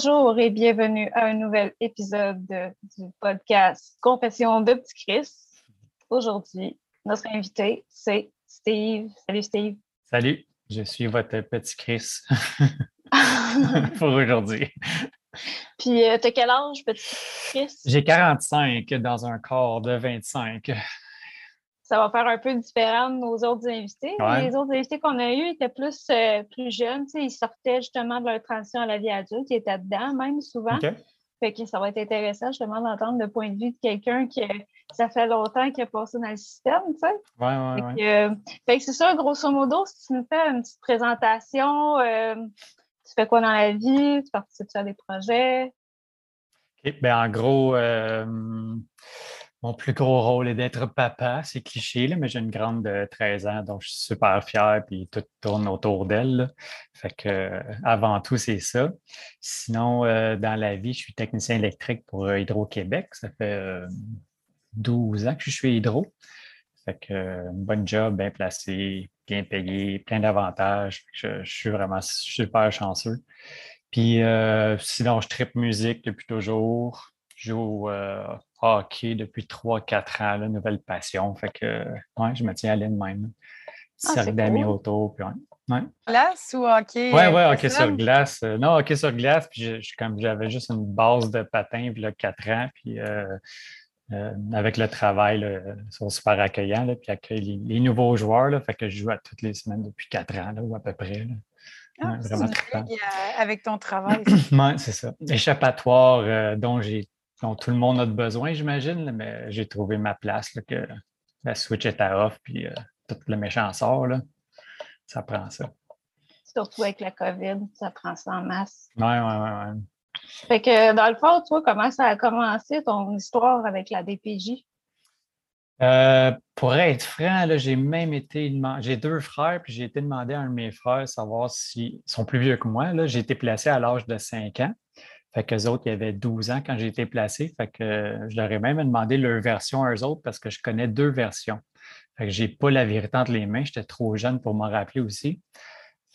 Bonjour et bienvenue à un nouvel épisode du podcast Confession de Petit Chris. Aujourd'hui, notre invité, c'est Steve. Salut Steve. Salut, je suis votre petit Chris pour aujourd'hui. Puis, euh, t'as quel âge, petit Chris? J'ai 45 dans un corps de 25 ça va faire un peu différent de nos autres invités. Les autres invités qu'on a eus étaient plus, euh, plus jeunes. Ils sortaient justement de leur transition à la vie adulte. Ils étaient dedans, même souvent. Fait que ça va être intéressant justement d'entendre le point de vue de quelqu'un qui ça fait longtemps qu'il a passé dans le système, tu sais. Oui, oui. fait que c'est ça, grosso modo, si tu nous fais une petite présentation, euh, tu fais quoi dans la vie, tu participes à des projets? OK, ben en gros, euh, mon plus gros rôle est d'être papa, c'est cliché, là, mais j'ai une grande de 13 ans, donc je suis super fier, puis tout tourne autour d'elle. Fait que euh, avant tout, c'est ça. Sinon, euh, dans la vie, je suis technicien électrique pour euh, Hydro-Québec. Ça fait 12 ans que je suis Hydro. Fait que une bonne job, bien placé, bien payé, plein d'avantages. Je, je, suis vraiment super chanceux. Puis sinon, je tripe musique depuis toujours. Je joue hockey depuis 3-4 ans, la nouvelle passion. Fait que, ouais, je me tiens à l'aide même. Ah, Cercle d'amis autour. Puis ouais. Glace ou hockey? Oui, oui, hockey sur glace. Euh, non, hockey sur glace. Puis comme j'avais juste une base de patin, puis là, 4 ans. Puis euh, euh, avec le travail, ils sont super accueillants. Là, puis accueillent les, nouveaux joueurs. Là, fait que je joue à toutes les semaines depuis 4 ans, là, ou à peu près. Là. Ah, vraiment avec ton travail. oui, c'est ça. Échappatoire dont j'ai dont tout le monde a besoin, j'imagine, mais j'ai trouvé ma place, que la Switch est à off, puis euh, tout le méchant sort, là. ça prend ça. Surtout avec la COVID, ça prend ça en masse. Oui, oui, oui. Ouais. Fait que dans le fond, toi, comment ça a commencé ton histoire avec la DPJ? Euh, pour être franc, j'ai même été j'ai deux frères, puis j'ai été demandé à un de mes frères savoir s'ils sont plus vieux que moi. J'ai été placé à l'âge de 5 ans. Fait qu'eux autres, il y avait 12 ans quand j'ai été placé. Fait que je leur ai même demandé leur version à eux autres parce que je connais deux versions. Fait que j'ai pas la vérité entre les mains. J'étais trop jeune pour m'en rappeler aussi.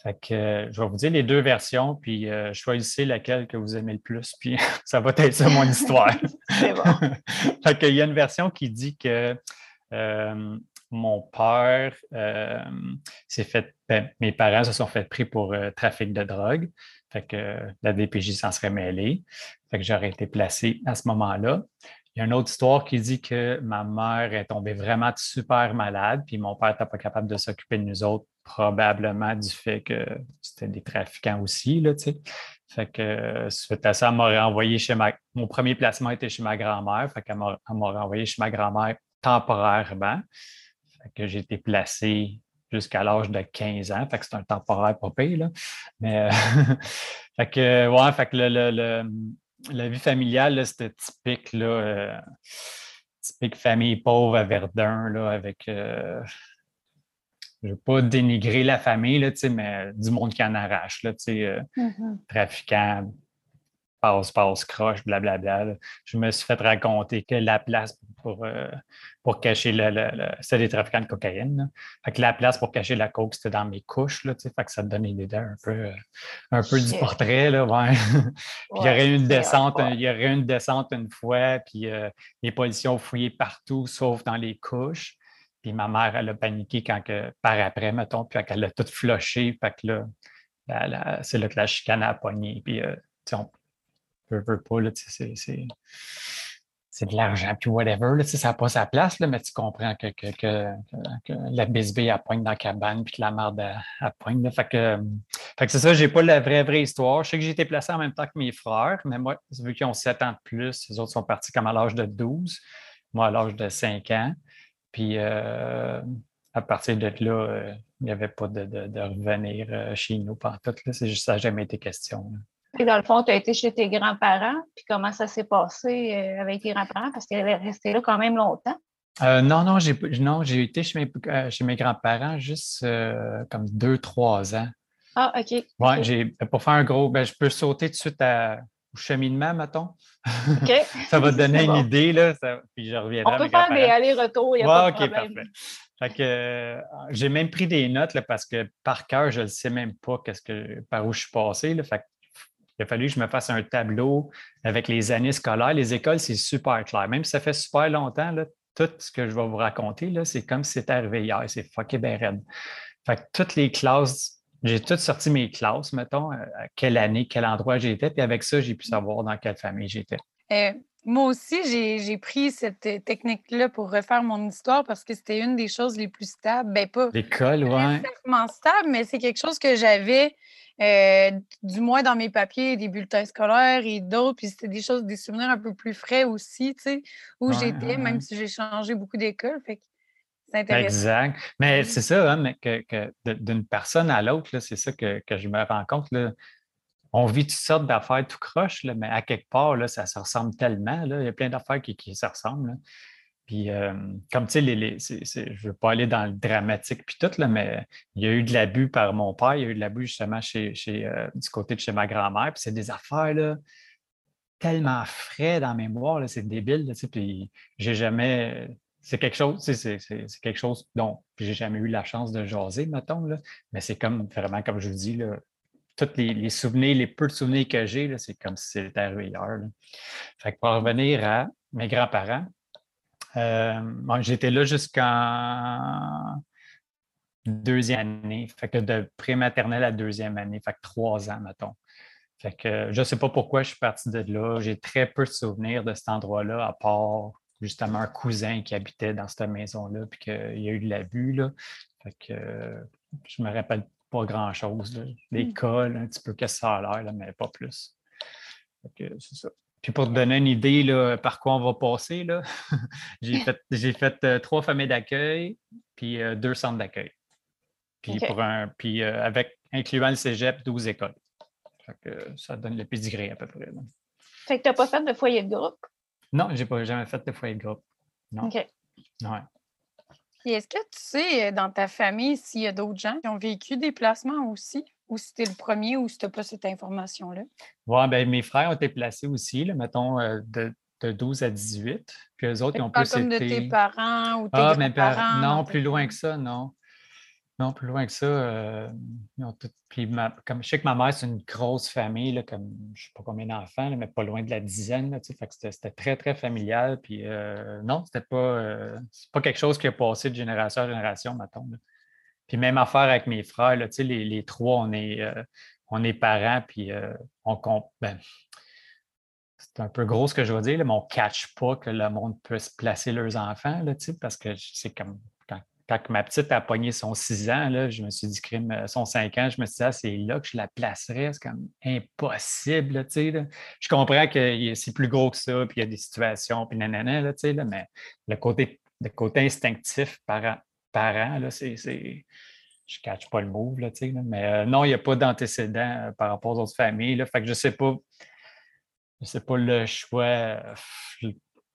Fait que je vais vous dire les deux versions, puis euh, choisissez laquelle que vous aimez le plus, puis ça va être ça mon histoire. C'est bon. fait qu'il y a une version qui dit que euh, mon père euh, s'est fait, ben, mes parents se sont fait pris pour trafic de drogue. Fait que la DPJ s'en serait mêlée. Fait que j'aurais été placé à ce moment-là. Il y a une autre histoire qui dit que ma mère est tombée vraiment super malade, puis mon père n'était pas capable de s'occuper de nous autres, probablement du fait que c'était des trafiquants aussi, là, tu sais. Fait que suite à ça, elle m'a renvoyé chez ma... Mon premier placement était chez ma grand-mère, fait qu'elle m'a renvoyé chez ma grand-mère temporairement. Fait que j'ai été placé jusqu'à l'âge de 15 ans. Fait que c'est un temporaire pas pire, là. Mais, euh, fait que, ouais, fait que le, la vie familiale, c'était typique, là, euh, typique famille pauvre à Verdun, là, avec. Euh, je ne veux pas dénigrer la famille, là, mais du monde qui en arrache, là, mm-hmm. trafiquant, passe, passe, croche, blablabla. Je me suis fait raconter que la place pour, euh, pour cacher le, le, c'était des trafiquants de cocaïne. Fait que la place pour cacher la coke, c'était dans mes couches. Là, fait que ça te donne une idée un peu, euh, un peu du portrait. Là, ouais. puis il y aurait une descente, il y aurait une descente une fois, puis euh, les policiers ont fouillé partout, sauf dans les couches. Puis ma mère, elle a paniqué quand que, par après, mettons, puis qu'elle a tout flushé. Fait que là, c'est là que la chicane a pogné. Puis, on, veux, pas, c'est de l'argent, puis whatever, là, ça n'a pas sa place, là, mais tu comprends que, que, que, que la bisbée à pointe dans la cabane, puis que la merde à, pointe. Fait fait que c'est ça, j'ai pas la vraie, vraie histoire. Je sais que j'ai été placé en même temps que mes frères, mais moi, vu qu'ils ont 7 ans de plus, les autres sont partis comme à l'âge de 12, moi à l'âge de 5 ans. Puis euh, à partir de là, euh, il n'y avait pas de, revenir euh, chez nous pendant tout. C'est juste ça n'a jamais été question. Et dans le fond, tu as été chez tes grands-parents, puis comment ça s'est passé euh, avec tes grands-parents? Parce qu'elle est restée là quand même longtemps. Euh, non, non, j'ai non, j'ai été chez mes, euh, chez mes grands-parents juste comme deux, trois ans. Ah, OK. Oui, j'ai pour faire un gros, ben, je peux sauter tout de suite à, au cheminement, mettons. OK. ça va te donner une idée, là. puis je reviendrai. On peut faire des allers-retours, il n'y a pas de OK, parfait. Fait que j'ai même pris des notes là, parce que par cœur, je ne sais même pas qu'est-ce que, par où je suis passé. Là, fait il a fallu que je me fasse un tableau avec les années scolaires. Les écoles, c'est super clair. Même si ça fait super longtemps, là, tout ce que je vais vous raconter, c'est comme si c'était arrivé hier. C'est fucké ben raide. Fait que toutes les classes, j'ai toutes sorti mes classes, mettons, à quelle année, quel endroit j'étais, puis avec ça, j'ai pu savoir dans quelle famille j'étais. Euh, moi aussi, j'ai pris cette euh, technique-là pour refaire mon histoire parce que c'était une des choses les plus stables. Ben, pas L'école, ouais. stable, mais c'est quelque chose que j'avais euh, du moins dans mes papiers, des bulletins scolaires et d'autres. Puis c'était des choses, des souvenirs un peu plus frais aussi, tu sais, où j'étais, même si j'ai changé beaucoup d'école. Fait que c'est intéressant. Exact. Mais c'est ça, hein, mais que, d'une personne à l'autre, c'est ça que, je me rends compte. Là. On vit toutes sortes d'affaires tout croche, là, mais à quelque part, là, ça se ressemble tellement. Là. Il y a plein d'affaires qui, qui se ressemblent. Puis, euh, comme tu sais, les, je ne veux pas aller dans le dramatique puis tout, là, mais il y a eu de l'abus par mon père, il y a eu de l'abus justement euh, du côté de chez ma grand-mère. Puis c'est des affaires là, tellement frais dans la mémoire, c'est débile. Là, puis j'ai jamais. C'est quelque chose, c'est quelque chose dont j'ai jamais eu la chance de jaser, mettons. Là, mais c'est comme vraiment, comme je vous dis, là, tous les, souvenirs, les peu de souvenirs que j'ai, c'est comme si c'était arrivé hier. Fait que pour revenir à mes grands-parents, euh, j'étais là jusqu'en deuxième année. Fait que de pré-maternelle à deuxième année, fait trois ans, mettons. Fait que je ne sais pas pourquoi je suis parti de là. J'ai très peu de souvenirs de cet endroit-là, à part justement un cousin qui habitait dans cette maison-là, puis qu'il y a eu de l'abus. Fait que je me rappelle pas grand-chose. L'école, un petit peu qu'est-ce que ça a l'air, mais pas plus. C'est ça. Puis pour te donner une idée là, par quoi on va passer, j'ai fait, fait euh, trois familles d'accueil, puis euh, deux centres d'accueil. Puis, pour un, puis euh, avec, incluant le cégep, 12 écoles. ça donne le pédigré à peu près. Fait que tu n'as pas fait de foyer de groupe? Non, je n'ai jamais fait de foyer de groupe. Non. OK. Ouais. Est-ce que tu sais, dans ta famille, s'il y a d'autres gens qui ont vécu des placements aussi? ou si tu le premier ou si tu n'as pas cette information-là? Oui, ben, mes frères ont été placés aussi, là, mettons, euh, de, de, 12 à 18. Puis eux autres, ils ont pas plus comme de tes parents ou tes ah, parents Non, plus loin que ça, non. Non, plus loin que ça. Euh, puis comme je sais que ma mère, c'est une grosse famille, là, comme je ne sais pas combien d'enfants, mais pas loin de la dizaine. Là, que c'était très, très familial. Puis euh, non, c'était pas, pas quelque chose qui a passé de génération en génération, mettons. Puis même affaire avec mes frères, là, les, les trois, on est, euh, on est parents, puis euh, on compte. Ben, c'est un peu gros ce que je veux dire, mais on ne catch pas que le monde peut placer leurs enfants, là, parce que c'est comme quand, ma petite a pogné son 6 ans, là, je me suis dit, crime, euh, son 5 ans, je me suis dit, ah, c'est là que je la placerais, c'est comme impossible. Là, je comprends que c'est plus gros que ça, puis il y a des situations, puis nanana, là, là, mais le côté, le côté instinctif par, parents, là, c'est, je ne catch pas le move, là, mais euh, non, il n'y a pas d'antécédent euh, par rapport aux autres familles. Là, fait que je ne sais pas. Je sais pas le choix,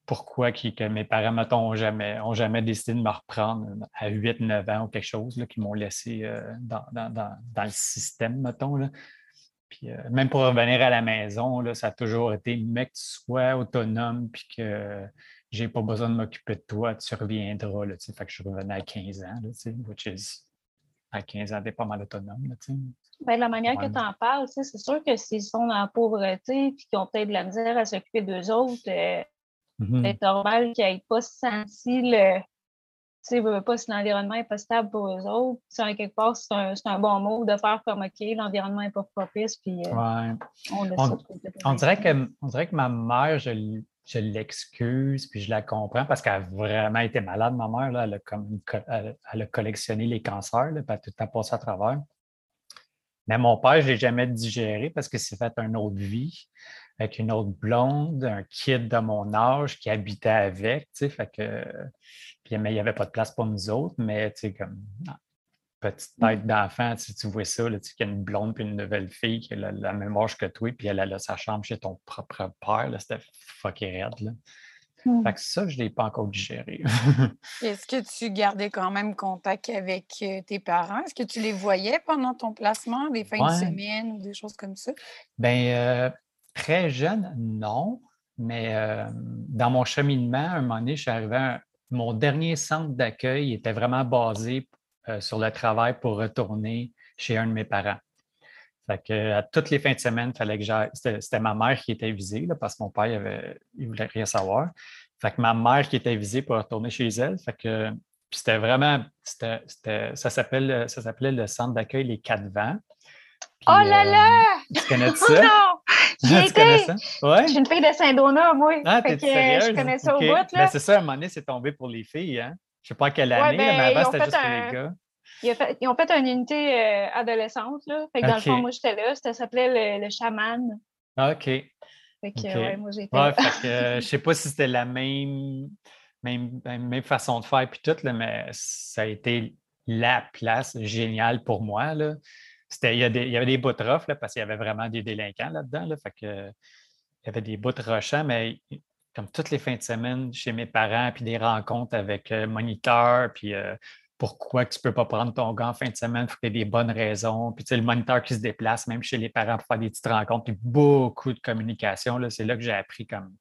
pourquoi que mes parents, mettons, n'ont jamais, ont jamais décidé de me reprendre à 8-9 ans ou quelque chose, là, qui m'ont laissé dans, le système, mettons. Là. Puis, même pour revenir à la maison, là, ça a toujours été, mec, tu sois autonome, puis que j'ai pas besoin de m'occuper de toi, tu reviendras. Là, fait que je revenais à 15 ans, là, which is à 15 ans, t'es pas mal autonome. Là, ben, la manière que tu en parles, c'est sûr que s'ils sont dans la pauvreté et qu'ils ont peut-être de la misère à s'occuper d'eux autres, euh, mm-hmm. c'est normal qu'ils n'aient pas senti le. Tu sais, pas si l'environnement n'est pas stable pour eux autres. en quelque part, c'est un, un, bon mot de faire comme OK, l'environnement n'est pas propice. Puis, euh, ouais. on, on, dirait que, on dirait que ma mère, je je l'excuse, puis je la comprends parce qu'elle a vraiment été malade, ma mère. Là, elle, a comme, elle, a collectionné les cancers, là, puis elle a tout le temps passé à travers. Mais mon père, je ne l'ai jamais digéré parce que c'est fait une autre vie avec une autre blonde, un kid de mon âge qui habitait avec, tu sais, fait que, puis, mais il n'y avait pas de place pour nous autres, mais tu sais, comme, petite mmh. tête d'enfant, tu, tu vois ça, là, tu qu'il y a une blonde puis une nouvelle fille qui a la, même âge que toi, puis elle a sa chambre chez ton propre père, c'était fucking raide. Là. Mmh. Fait que ça, je ne l'ai pas encore digéré. Est-ce que tu gardais quand même contact avec euh, tes parents? Est-ce que tu les voyais pendant ton placement, des fins de semaine ou des choses comme ça? Bien, euh, très jeune, non. Mais euh, dans mon cheminement, à un moment donné, je suis arrivé à mon dernier centre d'accueil était vraiment basé euh, sur le travail pour retourner chez un de mes parents. Fait que à toutes les fins de semaine, fallait que j'aille. C'était ma mère qui était visée parce que mon père, il, avait, il voulait rien savoir. Fait que ma mère qui était visée pour retourner chez elle. Fait que c'était vraiment, ça s'appelait le centre d'accueil Les Quatre Vents. oh là euh, là! Tu connais ça? non! Ouais? Je suis une fille de Saint-Donat, moi. Ah, t'es sérieuse? Je connais ça au bout, là. Ben, c'est ça, à un moment donné, c'est tombé pour les filles, hein? Je sais pas à quelle année, ben, mais avant, c'était juste pour les gars. Ils ont fait, une unité euh, adolescente, là. Fait que dans le fond, moi, j'étais là. Ça s'appelait le, chaman. OK. Fait que, ouais, moi, j'étais ouais, fait que, euh, je sais pas si c'était la même, même, même façon de faire puis tout, là, mais ça a été la place géniale pour moi, là. Il y, avait des bouts rough, là, parce qu'il y avait vraiment des délinquants là-dedans, là. Fait que, il y avait des bouts rochants, mais comme toutes les fins de semaine chez mes parents, puis des rencontres avec euh, moniteurs, puis pourquoi tu ne peux pas prendre ton gars en fin de semaine, il faut qu'il y ait des bonnes raisons. Puis tu le moniteur qui se déplace, même chez les parents, pour faire des petites rencontres, puis beaucoup de communication. C'est là que j'ai appris comme.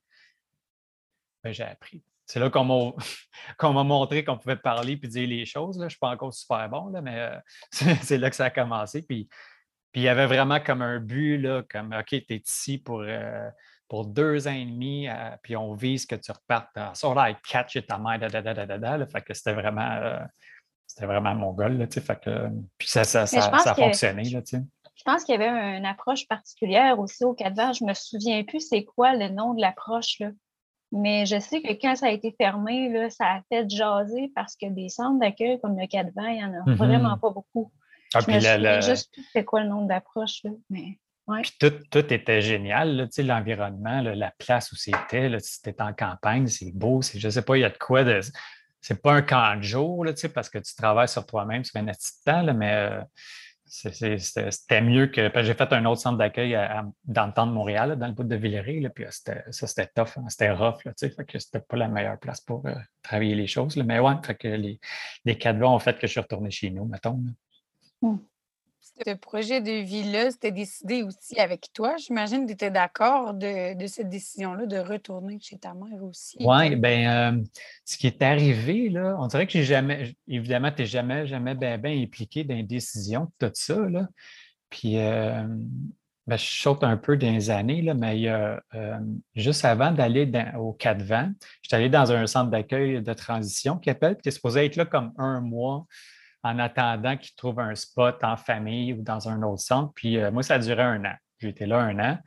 Ben, j'ai appris. C'est là qu'on m'a montré qu'on pouvait parler puis dire les choses. Là. Je ne suis pas encore super bon, là, mais euh, c'est là que ça a commencé. Puis, puis il y avait vraiment comme un but, là, comme OK, tu es ici pour. Euh, pour deux ans et demi, euh, puis on vise que tu repartes sur là, catch ta mère, da, da, da, da, da, fait que c'était vraiment, c'était vraiment mon goal. Là, fait que, puis ça, ça, ça, a fonctionné. Là, je pense qu'il y avait une approche particulière aussi au Cadvan. Je ne me souviens plus c'est quoi le nom de l'approche. Mais je sais que quand ça a été fermé, là, ça a fait jaser parce que des centres d'accueil comme le Cadvan, il n'y en a mm-hmm. vraiment pas beaucoup. Ah, je me souviens juste plus c'est quoi le nom d'approche. Mais... Puis tout, tout, était génial, l'environnement, la place où c'était, c'était en campagne, c'est beau, je ne sais pas, il y a de quoi de c'est pas un camp de jour, là, parce que tu travailles sur toi-même, tu fais un petit temps, là, mais euh, c'était mieux que. J'ai fait un autre centre d'accueil dans le temps de Montréal, dans le bout de Villeray, là, puis euh, ça, c'était tough, hein, c'était rough, là, fait que c'était pas la meilleure place pour euh, travailler les choses. Mais ouais, que les, les quatre ont fait que je suis retourné chez nous, mettons. Ce projet de vie-là, c'était décidé aussi avec toi. J'imagine que tu étais d'accord de, cette décision-là de retourner chez ta mère aussi. Oui, bien, euh, ce qui est arrivé, là, on dirait que j'ai jamais, évidemment, tu n'es jamais, jamais bien ben impliqué dans les décisions, tout ça. Là. Puis, euh, ben, je saute un peu dans les années, là, mais euh, juste avant d'aller au Quatre Vents, j'étais allé dans un centre d'accueil de transition qui appelle, qui est supposé être là comme un mois en attendant qu'ils trouvent un spot en famille ou dans un autre centre. Puis euh, moi, ça a duré un an. J'étais là un an.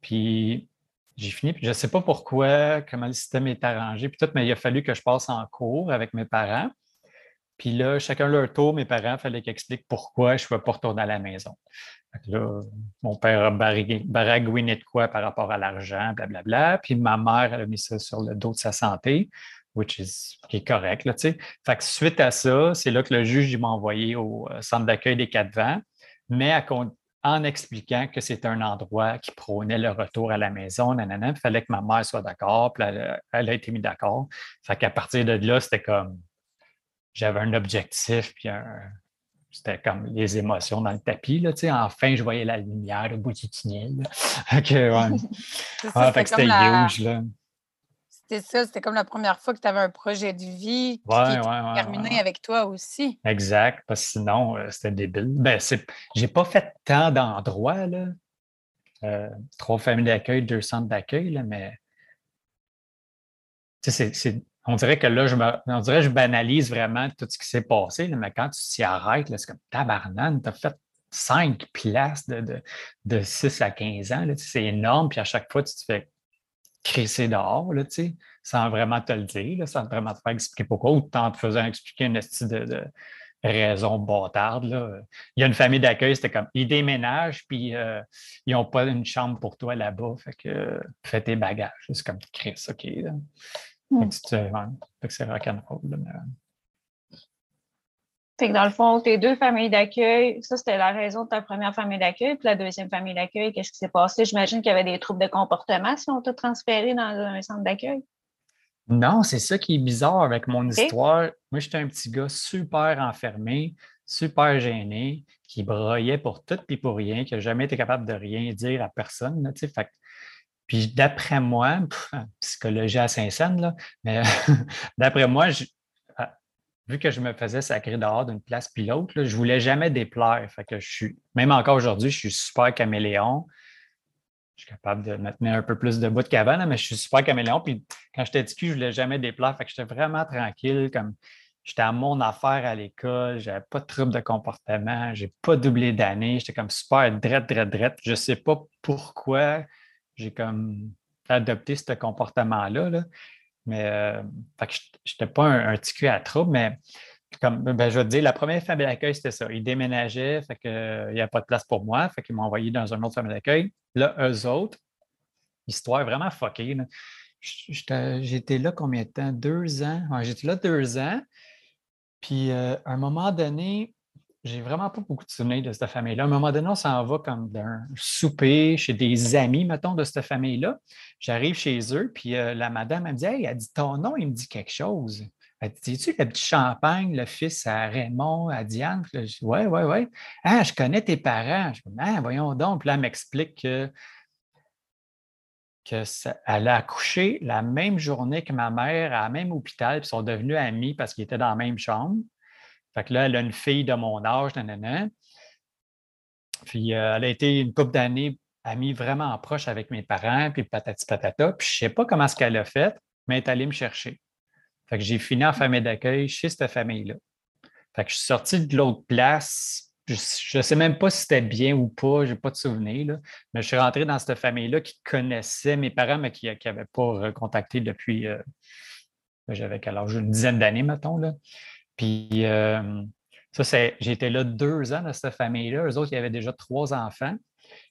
Puis j'ai fini, puis je ne sais pas pourquoi, comment le système est arrangé, puis tout, mais il a fallu que je passe en cours avec mes parents. Puis là, chacun leur tour, mes parents, il fallait qu'ils expliquent pourquoi je ne pouvais pas retourner à la maison. Là, mon père a baragouiné de quoi par rapport à l'argent, blablabla. Puis ma mère, elle a mis ça sur le dos de sa santé which is, qui est correct. Là, fait que suite à ça, c'est là que le juge m'a envoyé au euh, centre d'accueil des quatre vents, mais en expliquant que c'est un endroit qui prônait le retour à la maison, nanana, il fallait que ma mère soit d'accord, puis elle, a été mise d'accord. Fait qu'à partir de là, c'était comme j'avais un objectif, puis c'était comme les émotions dans le tapis. Là, enfin, je voyais la lumière au bout du tunnel. OK, ouais. ah, fait que c'était huge. Là. C'était ça, c'était comme la première fois que tu avais un projet de vie qui était terminé avec toi aussi. Exact, parce que sinon, euh, c'était débile. Ben, j'ai pas fait tant d'endroits, là. Euh, trois familles d'accueil, deux centres d'accueil, mais on dirait que là, je on dirait je banalise vraiment tout ce qui s'est passé, mais quand tu t'y arrêtes, c'est comme tabarnane, tu as fait cinq places de, de, 6 à 15 ans. C'est énorme, puis à chaque fois, tu te fais crisser dehors, là, sans vraiment te le dire, sans vraiment te faire expliquer pourquoi, ou en te faisant expliquer une de, de raison bâtarde. Là. Il y a une famille d'accueil, c'était comme ils déménagent, puis euh, ils n'ont pas une chambre pour toi là-bas. Fait que fais tes bagages. C'est comme Chris, OK. Là. Fait que, c'est rock'n'roll. Fait que dans le fond, tes deux familles d'accueil, ça c'était la raison de ta première famille d'accueil. Puis la deuxième famille d'accueil, qu'est-ce qui s'est passé? J'imagine qu'il y avait des troubles de comportement si on t'a transféré dans un centre d'accueil. Non, c'est ça qui est bizarre avec mon histoire. Moi, j'étais un petit gars super enfermé, super gêné, qui broyait pour tout et pour rien, qui n'a jamais été capable de rien dire à personne. fait, puis d'après moi, psychologie à Saint-Saëns, mais d'après moi, vu que je me faisais sacrer dehors d'une place puis l'autre, je ne voulais jamais déplaire. Fait que je suis, même encore aujourd'hui, je suis super caméléon. Je suis capable de me tenir un peu plus de bout qu'avant, mais je suis super caméléon. Puis quand j'étais petit, je ne voulais jamais déplaire. Fait que j'étais vraiment tranquille. Comme j'étais à mon affaire à l'école, j'avais pas de trouble de comportement, j'ai pas doublé d'année. J'étais comme super drette, drette, drette. Je ne sais pas pourquoi j'ai comme adopté ce comportement-là. Là. Mais euh, je n'étais pas un, un, petit à trouble, mais comme ben, je vais te dire, la première famille d'accueil, c'était ça. Ils déménageaient, fait qu'il euh, n'y a pas de place pour moi, fait qu'ils m'ont envoyé dans un autre famille d'accueil. Là, eux autres, histoire vraiment fuckée. J'étais là combien de temps? Deux ans? J'étais là deux ans. Puis euh, à un moment donné, j'ai vraiment pas beaucoup de souvenirs de cette famille-là. À un moment donné, on s'en va comme d'un souper chez des amis, mettons, de cette famille-là. J'arrive chez eux, puis euh, la madame, elle me dit Hey, elle dit ton nom, il me dit quelque chose. Elle dit tu le petit champagne, le fils à Raymond, à Diane? je dis Ouais, ouais, ouais. Ah, je connais tes parents. Je dis Ah, voyons donc. Puis là, elle m'explique que. qu'elle a accouché la même journée que ma mère à la même hôpital, puis sont devenus amis parce qu'ils étaient dans la même chambre. Fait que là, elle a une fille de mon âge, nanana. Puis euh, elle a été une couple d'années amie vraiment proche avec mes parents, puis patati patata. Puis je ne sais pas comment ce qu'elle a fait, mais elle est allée me chercher. Fait que j'ai fini en famille d'accueil chez cette famille-là. Fait que je suis sorti de l'autre place. Je ne sais même pas si c'était bien ou pas, je n'ai pas de souvenir. Mais je suis rentré dans cette famille-là qui connaissait mes parents, mais qui n'avaient pas contacté depuis, euh, j'avais âge, une dizaine d'années, mettons. Là. Puis euh, ça, été là deux ans dans cette famille-là. Eux autres, il y avait déjà trois enfants.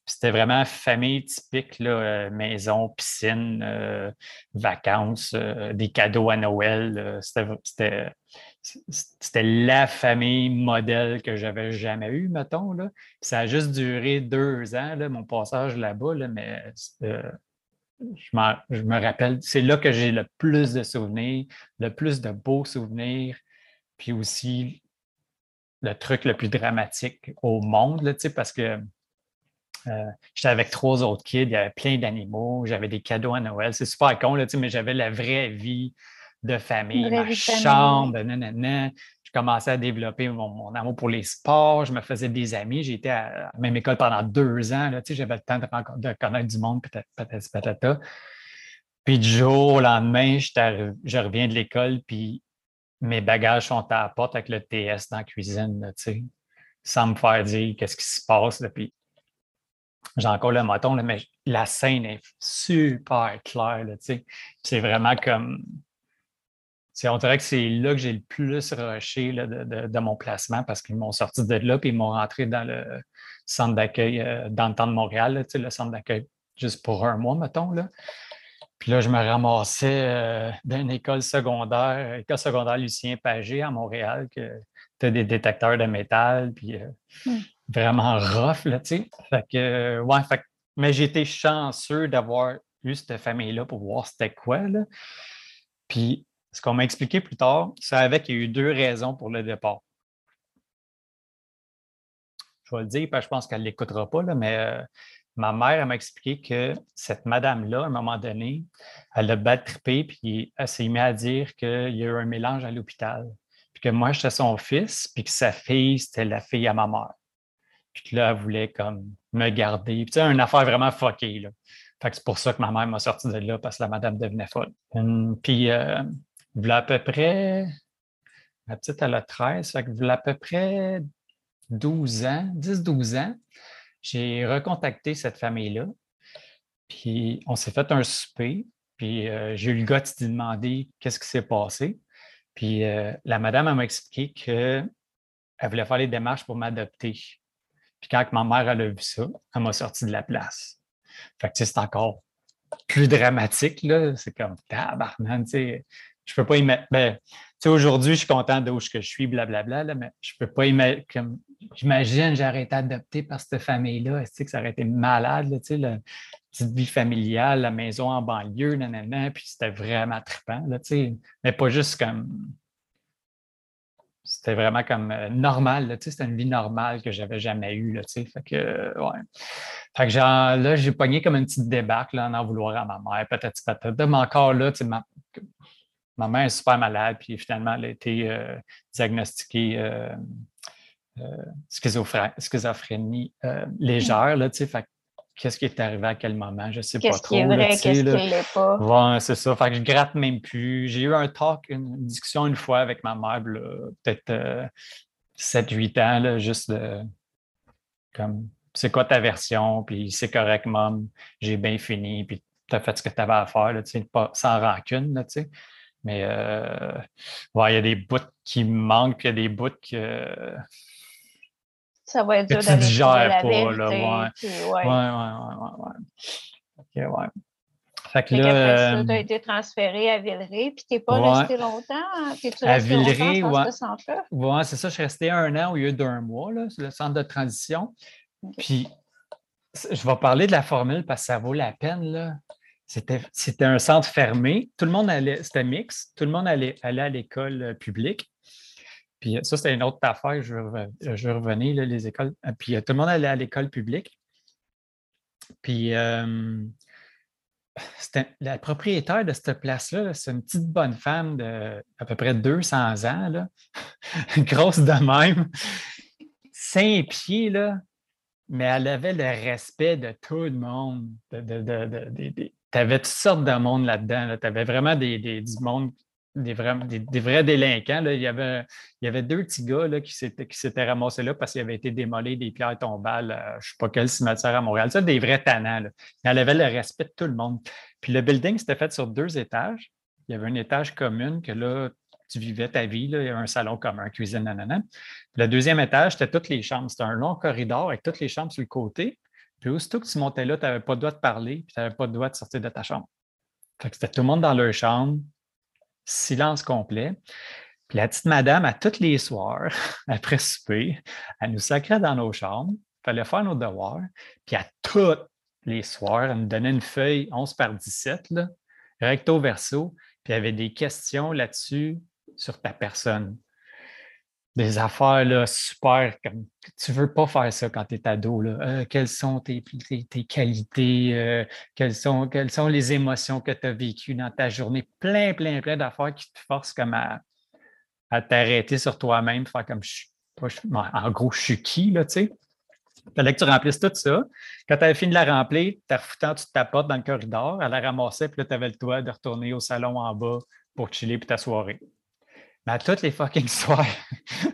C'était vraiment famille typique, là, euh, maison, piscine, euh, vacances, des cadeaux à Noël. C'était, c'était, la famille modèle que j'avais jamais eue, mettons. Là. Ça a juste duré deux ans, là, mon passage là-bas, là, mais je, me rappelle, c'est là que j'ai le plus de souvenirs, le plus de beaux souvenirs. Puis aussi, le truc le plus dramatique au monde, là, parce que euh, j'étais avec trois autres kids, il y avait plein d'animaux, j'avais des cadeaux à Noël. C'est super con, là, mais j'avais la vraie vie de famille, ma chambre, nanana. Je commençais à développer mon, amour pour les sports, je me faisais des amis. J'ai été à la même école pendant deux ans. J'avais le temps de, de, connaître du monde, peut-être patata. Puis du jour au lendemain, je reviens de l'école, puis mes bagages sont à la porte avec le TS dans la cuisine, sans me faire dire qu'est-ce qui se passe. Puis j'ai encore le moton, mais la scène est super claire. C'est vraiment comme. On dirait que c'est là que j'ai le plus rushé de, mon placement parce qu'ils m'ont sorti de là et ils m'ont rentré dans le centre d'accueil euh, dans le temps de Montréal, le centre d'accueil juste pour un mois, mettons. Là. Puis là, je me ramassais euh, dans une école secondaire, école secondaire Lucien Pagé à Montréal, que tu as des détecteurs de métal, puis euh, hmm. vraiment rough, là, tu sais. Fait que, ouais, fait, mais j'étais chanceux d'avoir eu cette famille-là pour voir c'était quoi, là. Puis, ce qu'on m'a expliqué plus tard, c'est avec qu'il y a eu deux raisons pour le départ. Je vais le dire, parce que je pense qu'elle ne l'écoutera pas, là, mais euh, ma mère m'a expliqué que cette madame-là, à un moment donné, elle a battu trippé, puis elle s'est mise à dire qu'il y a eu un mélange à l'hôpital. Puis que moi, j'étais son fils, puis que sa fille, c'était la fille à ma mère. Puis que là, elle voulait comme me garder. Puis tu sais, une affaire vraiment fuckée. Fait que c'est pour ça que ma mère m'a sorti de là, parce que la madame devenait folle. Puis, euh, à peu près, ma petite, elle a 13, fait que à peu près 12 ans, 10-12 ans, j'ai recontacté cette famille-là, puis on s'est fait un souper, puis euh, j'ai eu le gars de demander qu'est-ce qui s'est passé. Puis euh, la madame m'a expliqué qu'elle voulait faire les démarches pour m'adopter. Puis quand ma mère elle a vu ça, elle m'a sorti de la place. Fait que c'est encore plus dramatique, là. C'est comme tabarnan, tu sais. Je peux pas imaginer. Ben, aujourd'hui, je suis content d'où je suis, blablabla, là, mais je peux pas imaginer. J'imagine, j'aurais été adopté par cette famille-là. Que ça aurait été malade, là, la petite vie familiale, la maison en banlieue, nanana, puis c'était vraiment trippant. Là, mais pas juste comme. C'était vraiment comme euh, normal, c'était une vie normale que j'avais jamais eue. Là, fait que, ouais. fait que là, j'ai pogné comme une petite débarque en en vouloir à ma mère, peut-être, peut-être. Mais encore là, ma, ma mère est super malade, puis finalement, elle a été euh, diagnostiquée euh, schizophrénie légère, là, tu sais, fait qu'est-ce qui est arrivé à quel moment, je ne sais pas trop. Qu'est-ce qui est vrai, qu'est-ce qui n'est pas. Ouais, c'est ça. Fait que je gratte même plus. J'ai eu un talk, une discussion une fois avec ma mère, peut-être 7-8 ans, là, juste de comme c'est quoi ta version, puis c'est correct, mom, j'ai bien fini, puis tu as fait ce que tu avais à faire, là, pas, sans rancune, là, mais euh, il y a des bouts qui manquent, puis il y a des bouts que. Ça va être dur tu digères pas, là. Ouais. ouais. ouais, ouais, ouais, ouais. Fait que là. tu as été transféré à Villeray, puis tu n'es pas resté longtemps. -tu à Villeray, oui. Ouais, c'est ça. Je suis resté un an au lieu d'un mois, là, le centre de transition. Puis, je vais parler de la formule parce que ça vaut la peine, là. C'était un centre fermé. Tout le monde allait, c'était mix. Tout le monde allait, allait à l'école euh, publique. Puis ça, c'était une autre affaire. Je vais, revenir, les écoles. Puis tout le monde allait à l'école publique. Puis euh, la propriétaire de cette place-là, c'est une petite bonne femme de à peu près 200 ans, grosse de même, cinq pieds, là, mais elle avait le respect de tout le monde. tu avais toutes sortes de monde là-dedans. Tu avais vraiment des, du monde des vrais, des, vrais délinquants. Là. Il, y avait, il y avait deux petits gars là, qui s'étaient ramassés là parce qu'ils avaient été démolés des pierres tombales, je ne sais pas quel cimetière à Montréal. Ça, des vrais tannants. Elle avait le respect de tout le monde. Puis le building, c'était fait sur deux étages. Il y avait un étage commun que là, tu vivais ta vie. Là. Il y avait un salon commun, cuisine, nanana. le deuxième étage, c'était toutes les chambres. C'était un long corridor avec toutes les chambres sur le côté. Puis aussitôt que tu montais là, tu n'avais pas le droit de parler, puis tu n'avais pas le droit de sortir de ta chambre. Fait que c'était tout le monde dans leur chambre, silence complet. Puis la petite madame, à tous les soirs, après souper, elle nous sacrait dans nos chambres, fallait faire nos devoirs. Puis à tous les soirs, elle nous donnait une feuille 11 par 17, là, recto verso, puis il y avait des questions là-dessus sur ta personne des affaires là, super comme tu veux pas faire ça quand tu es ado. Là. Euh, quelles sont tes, tes, qualités? Euh, quelles, sont, quelles sont les émotions que tu as vécues dans ta journée? Plein, plein, plein d'affaires qui te forcent comme à, t'arrêter sur toi-même, faire comme je, en gros, je suis qui, là, tu sais? fallait que tu remplisses tout ça. Quand tu avais fini de la remplir, tu refoutant toute ta porte dans le corridor, elle la ramassait, puis là, tu avais le toit de retourner au salon en bas pour chiller puis ta soirée. Mais à toutes les fucking soirs,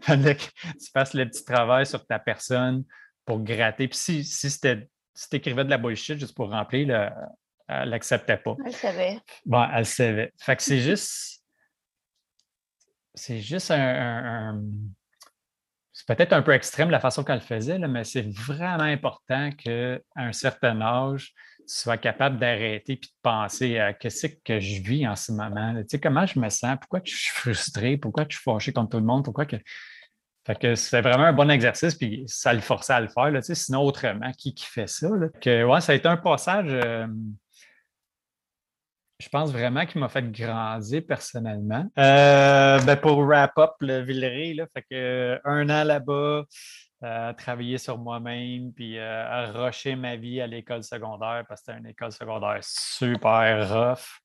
fallait que tu fasses le petit travail sur ta personne pour gratter. Puis si, si c'était si tu écrivais de la bullshit juste pour remplir, elle l'acceptait pas. Elle savait. Bon, elle savait. Fait que c'est juste. C'est juste un. c'est peut-être un peu extrême la façon qu'elle le faisait, mais c'est vraiment important qu'à un certain âge, sois capable d'arrêter et de penser à qu'est-ce que je vis en ce moment. Tu sais, comment je me sens, pourquoi je suis frustré, pourquoi je suis fâché contre tout le monde, pourquoi que. Fait que c'est vraiment un bon exercice, puis ça le forçait à le faire. Là, sinon, autrement, qui, qui fait ça? Que, ouais, ça a été un passage, euh, je pense vraiment qui m'a fait grandir personnellement. Euh, ben pour wrap up le Villeray, là, fait que un an là-bas, à travailler sur moi-même, puis euh, à rusher ma vie à l'école secondaire parce que c'était une école secondaire super rough.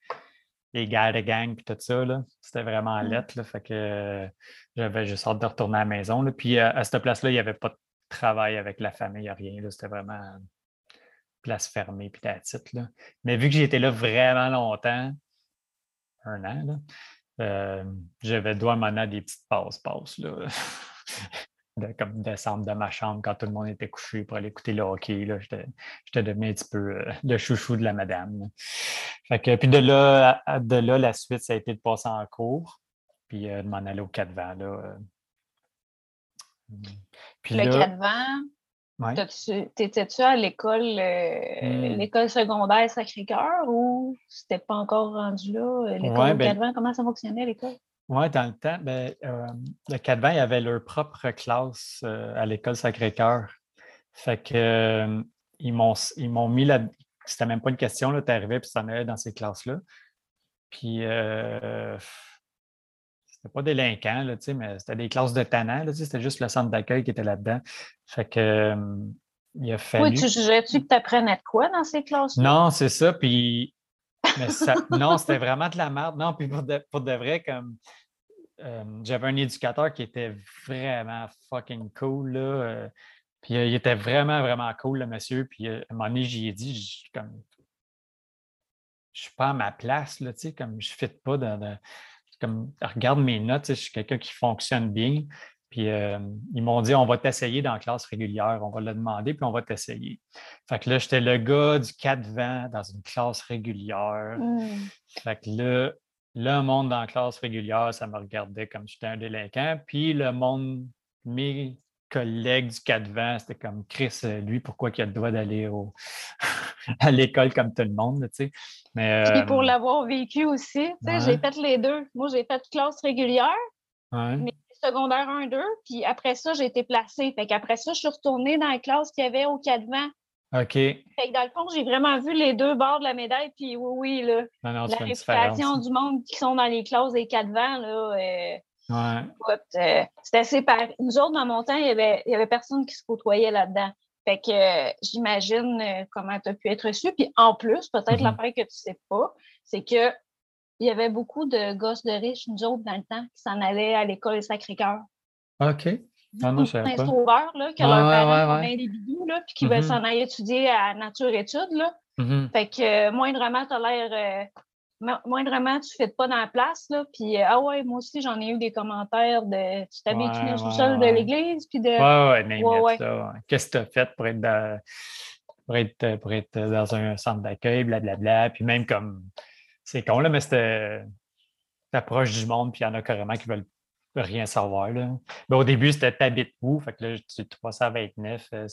Les gars de gang, puis tout ça, c'était vraiment mmh. lettre. Fait que j'avais juste hâte de retourner à la maison. Là. Puis à, cette place-là, il n'y avait pas de travail avec la famille, rien. C'était vraiment place fermée, puis la titre. Mais vu que j'étais là vraiment longtemps, un an, là, euh, j'avais droit à des petites passes-passes. de comme descendre de ma chambre quand tout le monde était couché pour aller écouter le hockey. J'étais devenu un petit peu euh, le chouchou de la madame. Fait que, puis de là, de là, la suite, ça a été de passer en cours, puis euh, de m'en aller au 4 vents. Là, euh. Puis le 4 vents, t'étais-tu à l'école hmm. l'école secondaire Sacré-Cœur ou c'était pas encore rendu là? L'école ouais, 4 ben vents, comment ça fonctionnait à l'école? Oui, dans le temps, ben, euh, le Cadvan, il avait leur propre classe euh, à l'école Sacré-Cœur. Fait que euh, ils m'ont mis là. C'était même pas une question, tu arrivais tu t'en allais dans ces classes-là. Puis c'était pas délinquant, là, mais c'était des classes de tannants, c'était juste le centre d'accueil qui était là-dedans. Fait que il a fallu. Oui, tu jugeais-tu que tu apprenais de quoi dans ces classes-là? Non, c'est ça. Puis mais non, c'était vraiment de la merde. Non, puis pour de, vrai, comme euh, j'avais un éducateur qui était vraiment fucking cool. Là, euh, puis il était vraiment, vraiment cool, le monsieur. Puis à un moment donné, j'y ai dit, je, comme, je suis pas à ma place, là, comme je ne fit pas dans, comme regarde mes notes, je suis quelqu'un qui fonctionne bien. Puis euh, ils m'ont dit on va t'essayer dans la classe régulière, on va le demander, puis on va t'essayer. Fait que là, j'étais le gars du 4 vents dans une classe régulière. Mmh. Fait que là, le monde dans la classe régulière, ça me regardait comme j'étais un délinquant. Puis le monde, mes collègues du 4 vents, c'était comme Chris, lui, pourquoi il a le droit d'aller au... à l'école comme tout le monde, tu sais? Mais, Puis pour euh, l'avoir vécu aussi, tu sais, j'ai fait les deux. Moi, j'ai fait classe régulière, mais secondaire 1-2, puis après ça, j'ai été placée. Fait qu'après ça, je suis retournée dans la classe qu'il y avait au 4 vents. OK. Fait que dans le fond, j'ai vraiment vu les deux bords de la médaille, puis oui, oui, là, la réputation du monde qui sont dans les classes des 4 vents, là, euh, Ouais. Euh, c'était assez par... Nous autres, dans mon temps, il y avait, il y avait personne qui se côtoyait là-dedans. Fait que euh, j'imagine euh, comment tu as pu être reçu. Puis en plus, peut-être mm-hmm. l'affaire que tu sais pas, c'est que il y avait beaucoup de gosses de riches, nous autres, dans le temps, qui s'en allaient à l'école Sacré-Cœur. OK. Ah non, je savais pas. sauveurs, là, que leurs parents ouais, des bidous, là, puis qui veulent mm-hmm. s'en aller étudier à nature-études, là. Mm-hmm. Fait que, moindrement, tu as l'air moindrement, tu ne fais pas dans la place. Là, puis, euh, ah ouais, moi aussi, j'en ai eu des commentaires de tu t'habites ouais, au sol de l'église. Puis de... Ouais, ouais, ouais, Qu'est-ce que tu as fait pour être, dans, pour, être, pour être dans un centre d'accueil, blablabla. Puis même comme, c'est con, là, mais c'était proche du monde, puis il y en a carrément qui veulent rien savoir. Là. Mais au début, c'était t'habites où? Fait que là, tu 329 euh,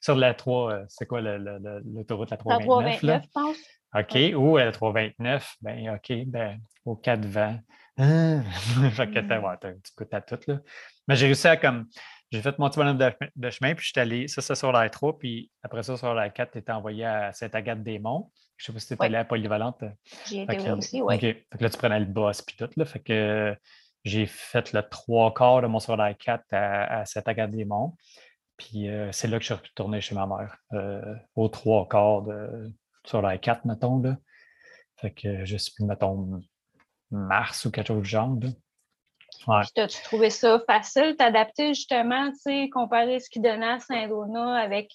sur, la 3, euh, c'est quoi l'autoroute la 329? La 329, je pense. OK. Ou à 329, ben OK, ben au 4 vents. Ah! fait que t'as ouais, un petit coup à tout. Là. Mais j'ai réussi à comme. J'ai fait mon petit bonhomme de, chemin, puis je suis allé, ça, c'est sur la 3, puis après ça, sur la 4, tu étais envoyé à Sainte-Agathe-des-Monts. Je ne sais pas si tu étais allé à Polyvalente. J'ai été aussi, oui. OK. Fait que là, tu prenais le boss, puis tout. Là, fait que j'ai fait le trois quarts de mon la 4 à, à Sainte-Agathe-des-Monts. Puis euh, c'est là que je suis retourné chez ma mère, euh, au trois quarts de, la 4, mettons. Là. Fait que je suis, mettons, mars ou quelque chose de genre. Ouais. As-tu trouvé ça facile, t'adapter justement, tu sais, comparer ce qu'il donnait à Saint-Donat avec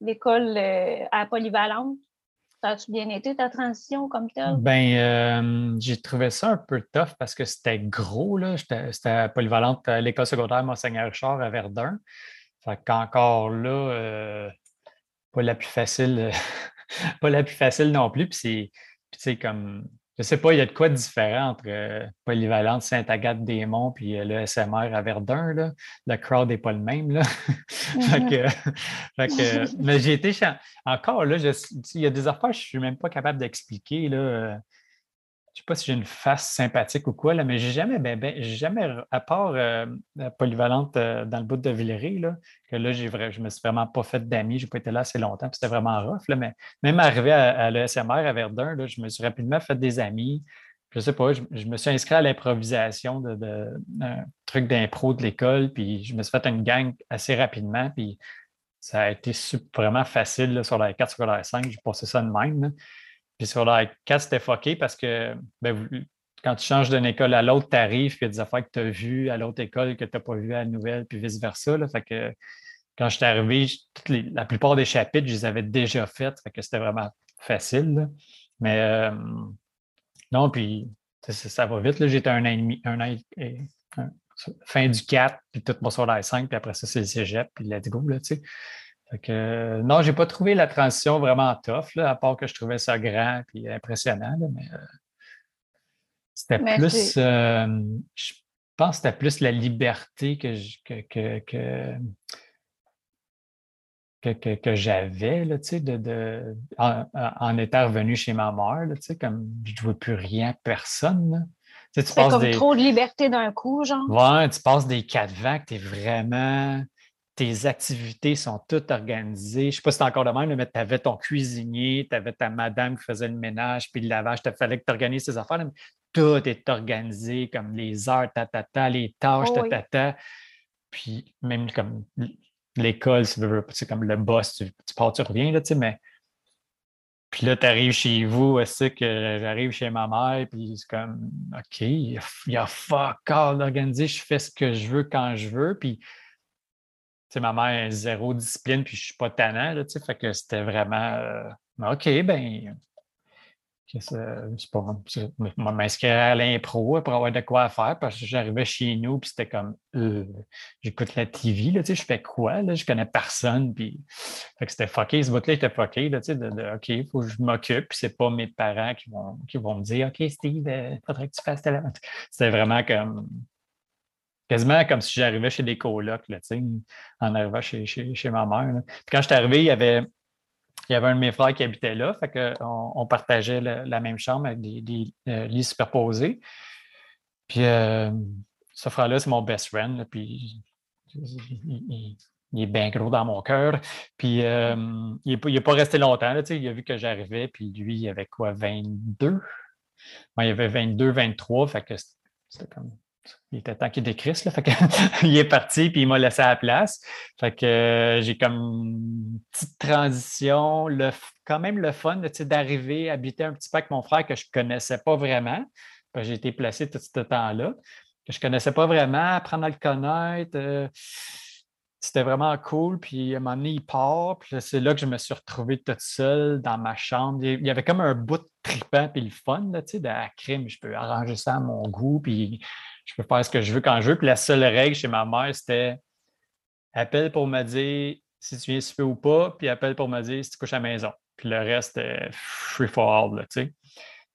l'école euh, à Polyvalente? As-tu bien été ta transition comme telle? Ben, euh, j'ai trouvé ça un peu tough parce que c'était gros, là. C'était Polyvalente, à l'école secondaire Monseigneur Richard à Verdun. Fait qu'encore là, euh, pas la plus facile pas la plus facile non plus. Puis c'est, comme, je sais pas, il y a de quoi de différent entre euh, Polyvalente, Sainte-Agathe-des-Monts puis euh, le SMR à Verdun. Là. Le crowd n'est pas le même. Là. mais j'ai été encore là, il y a des affaires que je ne suis même pas capable d'expliquer. Là. Je sais pas si j'ai une face sympathique ou quoi, là, mais j'ai jamais, ben, ben, jamais, à part euh, polyvalente euh, dans le bout de Villeray, là, que là, j'ai je me suis vraiment pas fait d'amis, je n'ai pas été là assez longtemps, c'était vraiment rough. Mais même arrivé à, l'ESMR à Verdun, là, je me suis rapidement fait des amis. Je sais pas, je, me suis inscrit à l'improvisation de, truc d'impro de l'école, puis je me suis fait une gang assez rapidement, puis ça a été vraiment facile sur la 4 sur la 5, j'ai passé ça de même. Puis sur la 4, c'était fucké parce que ben, quand tu changes d'une école à l'autre, tu arrives, puis il y a des affaires que tu as vues à l'autre école que tu n'as pas vues à la nouvelle, puis vice-versa. Fait que quand je suis arrivé, la plupart des chapitres, je les avais déjà faits. Fait que c'était vraiment facile. Mais euh, non, puis ça, va vite. J'étais un an et demi, un an et, fin du 4, puis tout mon la 5, puis après ça, c'est le cégep, puis let's go. Là, tu sais. Fait que, euh, non, j'ai pas trouvé la transition vraiment tough, là, à part que je trouvais ça grand et impressionnant. mais euh, c'était plus, euh, je pense que c'était plus la liberté que, que, que, que, j'avais là, de, de, en, étant revenu chez ma mère, là, comme je ne vois plus rien, personne. Tu, sais, comme trop de liberté d'un coup, genre? Ouais, tu passes des quatre vents que tu es vraiment tes activités sont toutes organisées. Je ne sais pas si c'est encore le même, mais tu avais ton cuisinier, tu avais ta madame qui faisait le ménage, puis le lavage, il fallait que tu organises tes affaires. tout est organisé, comme les heures, ta, ta, ta les tâches, oh ta, ta, Puis même comme l'école, c'est comme le boss, tu, pars, tu reviens, là, mais Puis là, tu arrives chez vous, c'est que j'arrive chez ma mère, puis c'est comme, OK, il y a fuck all organisé, je fais ce que je veux quand je veux. Puis, tu sais, ma mère a zéro discipline, puis je suis pas tannant, là, fait que c'était vraiment, euh, OK, ben, c'est pas m'inscrire à l'impro pour avoir de quoi faire parce que j'arrivais chez nous puis c'était comme euh, j'écoute la TV là, tu sais, je fais quoi là, je connais personne puis c'était fucké ce bout-là était fucké là, tu de, OK, il faut que je m'occupe puis c'est pas mes parents qui vont qui vont me dire OK Steve, il euh, faudrait que tu fasses telle c'était vraiment comme quasiment comme si j'arrivais chez des colocs là, en arrivant chez, chez, ma mère. Puis quand je suis arrivé, il y avait il y avait un de mes frères qui habitait là, fait on partageait la même chambre avec des, euh, lits superposés. Puis euh, ce frère-là, c'est mon best friend, puis il, est bien gros dans mon cœur. Puis euh, il n'est pas resté longtemps, là, il a vu que j'arrivais, puis lui, il avait quoi, 22? il avait 22, 23, fait que c'était comme il était temps qu'il décrisse, là. Fait il est parti, puis il m'a laissé à la place. Fait que euh, j'ai comme une petite transition, le, quand même le fun d'arriver habiter un petit peu avec mon frère que je ne connaissais pas vraiment. J'ai été placé tout ce temps-là, que je ne connaissais pas vraiment, apprendre à le connaître. Euh, c'était vraiment cool. Puis à un moment donné, il part. Puis c'est là que je me suis retrouvé toute seule dans ma chambre. Il y avait comme un bout de tripant puis le fun, là, tu sais, de la crime. Je peux arranger ça à mon goût. Puis je peux faire ce que je veux quand je veux. Puis la seule règle chez ma mère, c'était appelle pour me dire si tu viens souper ou pas, puis appelle pour me dire si tu couches à la maison. Puis le reste, c'était free for all, tu sais.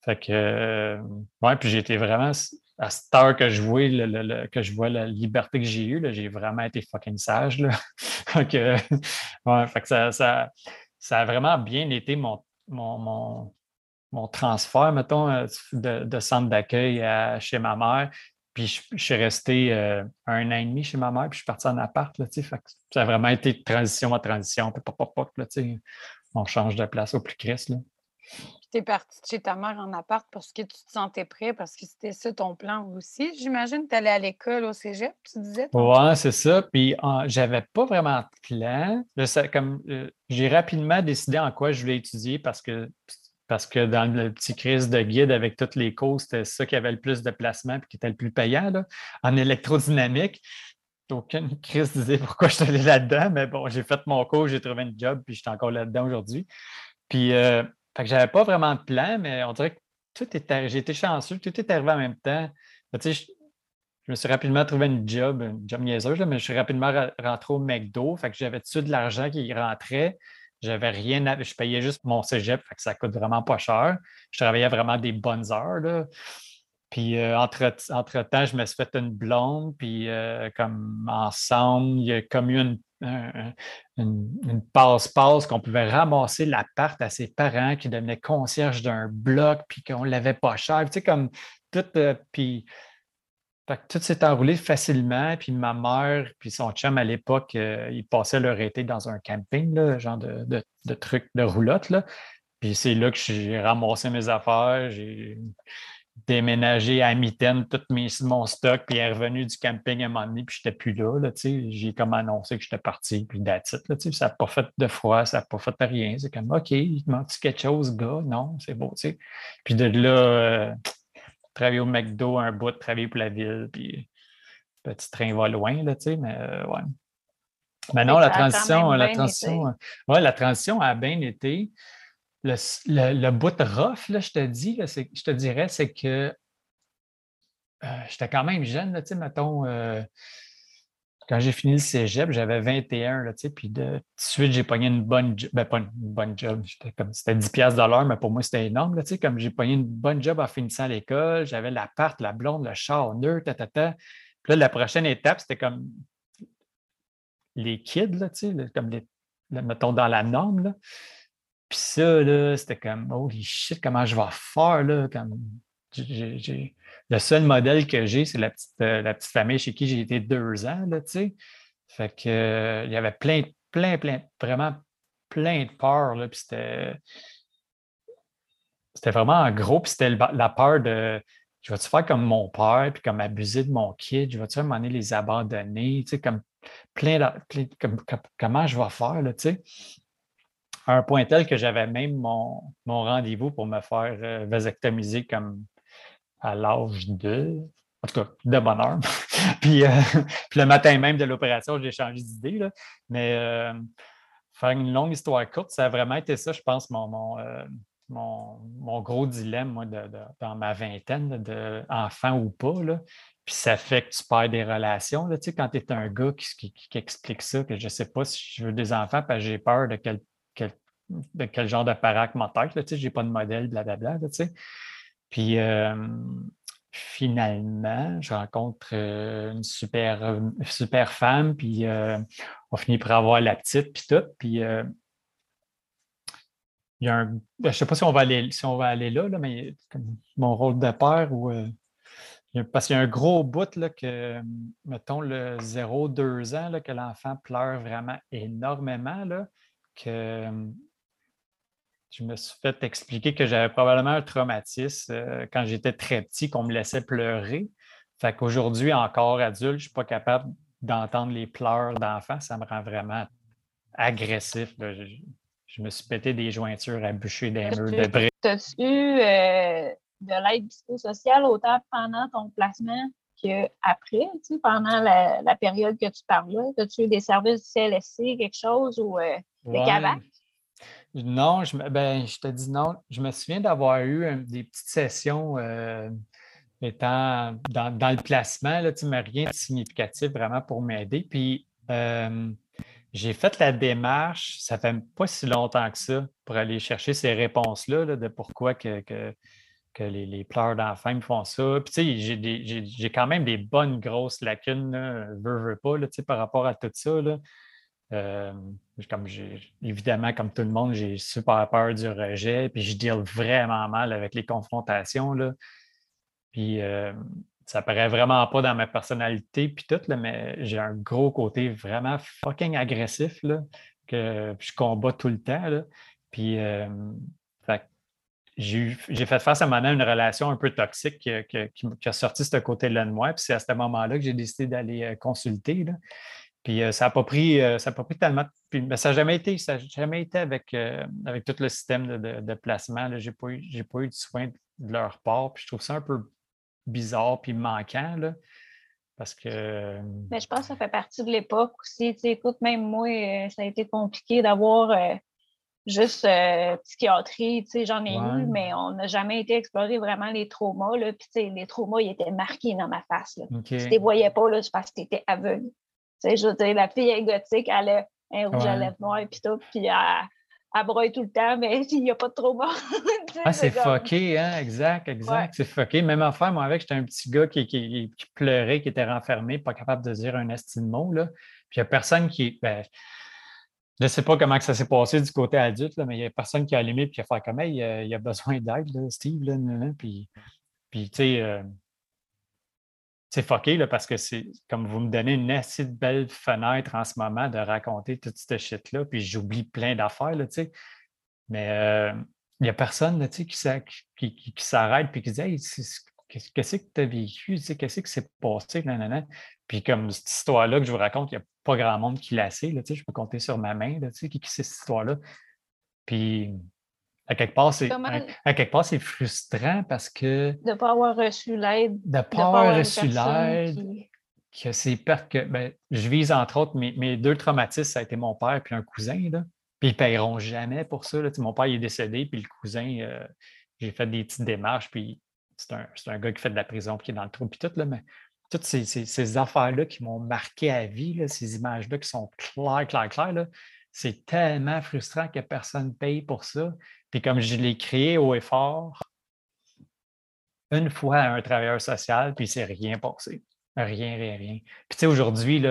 Fait que, euh, ouais, puis j'étais vraiment, à cette heure que je vois, que je vois la liberté que j'ai eue, j'ai vraiment été fucking sage, là. fait ouais, fait que ça, ça, ça, a vraiment bien été mon, mon, mon, transfert, mettons, euh, de, de centre d'accueil chez ma mère. Puis je, suis resté euh, un an et demi chez ma mère, puis je suis parti en appart. Là, fait ça a vraiment été de transition à transition. Puis pop, pop, pop, là, on change de place au plus crisse. Tu es parti chez ta mère en appart parce que tu te sentais prêt, parce que c'était ça ton plan aussi. J'imagine que tu allais à l'école au cégep, tu disais? Oui, c'est ça. Puis j'avais pas vraiment de plan. comme, euh, j'ai rapidement décidé en quoi je voulais étudier parce que parce que dans le petit crise de guide avec toutes les cours, c'était ça qui avait le plus de placement et qui était le plus payant. En électrodynamique, aucune crise disait pourquoi je suis allé là-dedans, mais bon, j'ai fait mon cours, j'ai trouvé un job, puis je suis encore là-dedans aujourd'hui. Puis, euh, fait que j'avais pas vraiment de plan, mais on dirait que tout était, j'ai été chanceux, tout est arrivé en même temps. Tu sais, je, me suis rapidement trouvé un job, un job niaiseuse, mais je suis rapidement rentré au McDo, fait que j'avais tout de l'argent qui rentrait? J'avais rien. Je payais juste mon cégep, fait que ça coûte vraiment pas cher. Je travaillais vraiment des bonnes heures. Puis euh, entre, temps je me suis fait une blonde, puis euh, comme ensemble, il y a comme eu une, une, passe-passe qu'on pouvait ramasser l'appart à ses parents qui devenaient concierge d'un bloc, puis qu'on l'avait pas cher. Tu sais, comme tout. Euh, puis tout s'est enroulé facilement. Puis ma mère, puis son chum à l'époque, euh, ils passaient leur été dans un camping, là, genre de, de, de roulotte. Puis c'est là que j'ai ramassé mes affaires. J'ai déménagé à mitaine tout mon stock, puis est revenu du camping à un moment donné, puis je n'étais plus là. là j'ai comme annoncé que j'étais parti, puis that's ça n'a pas fait de froid, ça n'a pas fait de rien. C'est comme OK, il manque quelque chose, gars? Non, c'est beau. sais. Puis de là, euh, travailler au McDo un bout, travailler pour la ville, puis petit train va loin, là, tu sais, mais euh, ouais. Mais non, la transition, la transition, ouais, la transition a bien été. Le, le, bout rough, là, je te dis, là, je te dirais, c'est que euh, j'étais quand même jeune, là, tu sais, mettons, euh, quand j'ai fini le cégep, j'avais 21, là, tu sais, puis de, de suite, j'ai pogné une bonne job, ben, pas une bonne job, c'était 10 piastres de l'heure, mais pour moi, c'était énorme, là, tu sais, comme j'ai pogné une bonne job en finissant l'école, j'avais l'appart, la blonde, le char, nœud, ta, ta, ta. Puis là, la prochaine étape, c'était comme les kids, là, tu sais, comme les, mettons, dans la norme, là. Puis ça, là, c'était comme, holy shit, comment je vais faire, là, comme, le seul modèle que j'ai, c'est la petite, euh, la petite famille chez qui j'ai été deux ans, là, tu sais. Fait que, euh, il y avait plein, plein, plein, vraiment plein de peurs, là, puis c'était... C'était vraiment gros, puis c'était la peur de je vais-tu faire comme mon père, puis comme abuser de mon kid, je vais-tu à un moment les abandonner, tu sais, comme plein de, comme, comment je vais faire, là, tu sais. à un point tel que j'avais même mon, rendez-vous pour me faire euh, vasectomiser comme à l'âge de, en tout cas, de bonheur. puis, euh, puis, le matin même de l'opération, j'ai changé d'idée. Mais euh, faire une longue histoire courte, ça a vraiment été ça, je pense, mon, mon, mon, gros dilemme moi, dans ma vingtaine, de ou pas. Là. Puis ça fait que tu perds des relations. Là, tu sais, quand tu es un gars qui, explique ça, que je ne sais pas si je veux des enfants parce que j'ai peur de quel, de quel genre d'appareil tu sais, je n'ai pas de modèle, blablabla. Là, tu sais. Puis finalement, je rencontre une super, super femme, puis on finit par avoir la petite, puis tout. Puis il y a un. Ben, je ne sais pas si on va aller, si on va aller là, là mais mon rôle de père ou parce qu'il y a un gros bout là, que, mettons, le 0-2 ans, là, que l'enfant pleure vraiment énormément, là, que je me suis fait expliquer que j'avais probablement un traumatisme euh, quand j'étais très petit, qu'on me laissait pleurer. Fait qu'aujourd'hui, encore adulte, je ne suis pas capable d'entendre les pleurs d'enfants. Ça me rend vraiment agressif. Je, me suis pété des jointures à bûcher des murs de briques. As-tu euh, de l'aide psychosociale autant pendant ton placement qu'après, tu sais, pendant la, période que tu parles là? As-tu eu des services du CLSC, quelque chose ou euh, des CAVAC? Non, je, ben, je te dis non. Je me souviens d'avoir eu des petites sessions euh, étant dans, le placement, là, mais rien de significatif vraiment pour m'aider. Puis euh, j'ai fait la démarche, ça fait pas si longtemps que ça, pour aller chercher ces réponses-là de pourquoi que que les, pleurs d'enfants me font ça. Puis, tu sais, j'ai quand même des bonnes grosses lacunes, veux, veux pas, là, par rapport à tout ça. Là. Euh, évidemment, comme tout le monde, j'ai super peur du rejet, puis je deal vraiment mal avec les confrontations. Là. Puis, euh, ça paraît vraiment pas dans ma personnalité, puis tout, là, mais j'ai un gros côté vraiment fucking agressif, là, que je combats tout le temps. Là. Puis, euh, j'ai fait face à une relation un peu toxique qui, a sorti ce côté-là de moi. Puis c'est à ce moment-là que j'ai décidé d'aller consulter. Puis euh, ça n'a pas pris, euh, ça pas pris tellement. Puis, ça n'a jamais été, ça jamais été avec, avec tout le système de, placement. Je n'ai pas, eu, pas eu de soin de leur part. Puis je trouve ça un peu bizarre puis manquant. Là, parce que. Mais je pense que ça fait partie de l'époque aussi. Tu écoute, même moi, ça a été compliqué d'avoir juste euh, psychiatrie, j'en ai eu, mais on n'a jamais été explorer vraiment les traumas, là. Puis, les traumas, ils étaient marqués dans ma face, là. Tu ne les voyais pas, là, parce que tu étais aveugle. Sais, je veux dire, la fille est gothique, elle a un rouge à lèvres noires, puis tout, puis elle, elle broye tout le temps, mais il n'y a pas de trauma. ah, c'est fucké, hein? Exact, exact. C'est fucké. Même affaire, moi, avec, j'étais un petit gars qui, qui, pleurait, qui était renfermé, pas capable de dire un estime mot, là. Puis, il n'y a personne qui. Ben, je ne sais pas comment ça s'est passé du côté adulte, mais il n'y a personne qui a allumé et qui a fait comme il, y a besoin d'aide, Steve. Là, puis, puis tu sais, euh, c'est fucké là, parce que c'est comme vous me donnez une assez belle fenêtre en ce moment de raconter toute cette shit-là, puis j'oublie plein d'affaires. Mais euh, il n'y a personne qui, qui, qui, qui s'arrête et qui dit Hey, qu'est-ce que tu as vécu, qu'est-ce qui s'est passé, Puis comme cette histoire-là que je vous raconte, il n'y a pas grand monde qui l'a sait, je peux compter sur ma main, qui, qui sait cette histoire-là. Puis à quelque part, c'est à, quelque part, c'est frustrant parce que. De ne pas avoir reçu l'aide. De ne pas, avoir reçu l'aide. Que c'est pertes que. Ben, je vise entre autres mes, mes, deux traumatismes, ça a été mon père et un cousin. Là. Puis ils ne paieront jamais pour ça. Là. Mon père il est décédé, puis le cousin, euh, j'ai fait des petites démarches, puis c'est un, gars qui fait de la prison qui est dans le trou, puis tout, là, mais toutes ces, affaires-là qui m'ont marqué à vie, ces images-là qui sont claires, claires, claires, c'est tellement frustrant que personne paye pour ça. Puis comme je l'ai créé haut et fort, une fois à un travailleur social, puis c'est rien passé. Rien, rien, rien. Puis tu sais, aujourd'hui,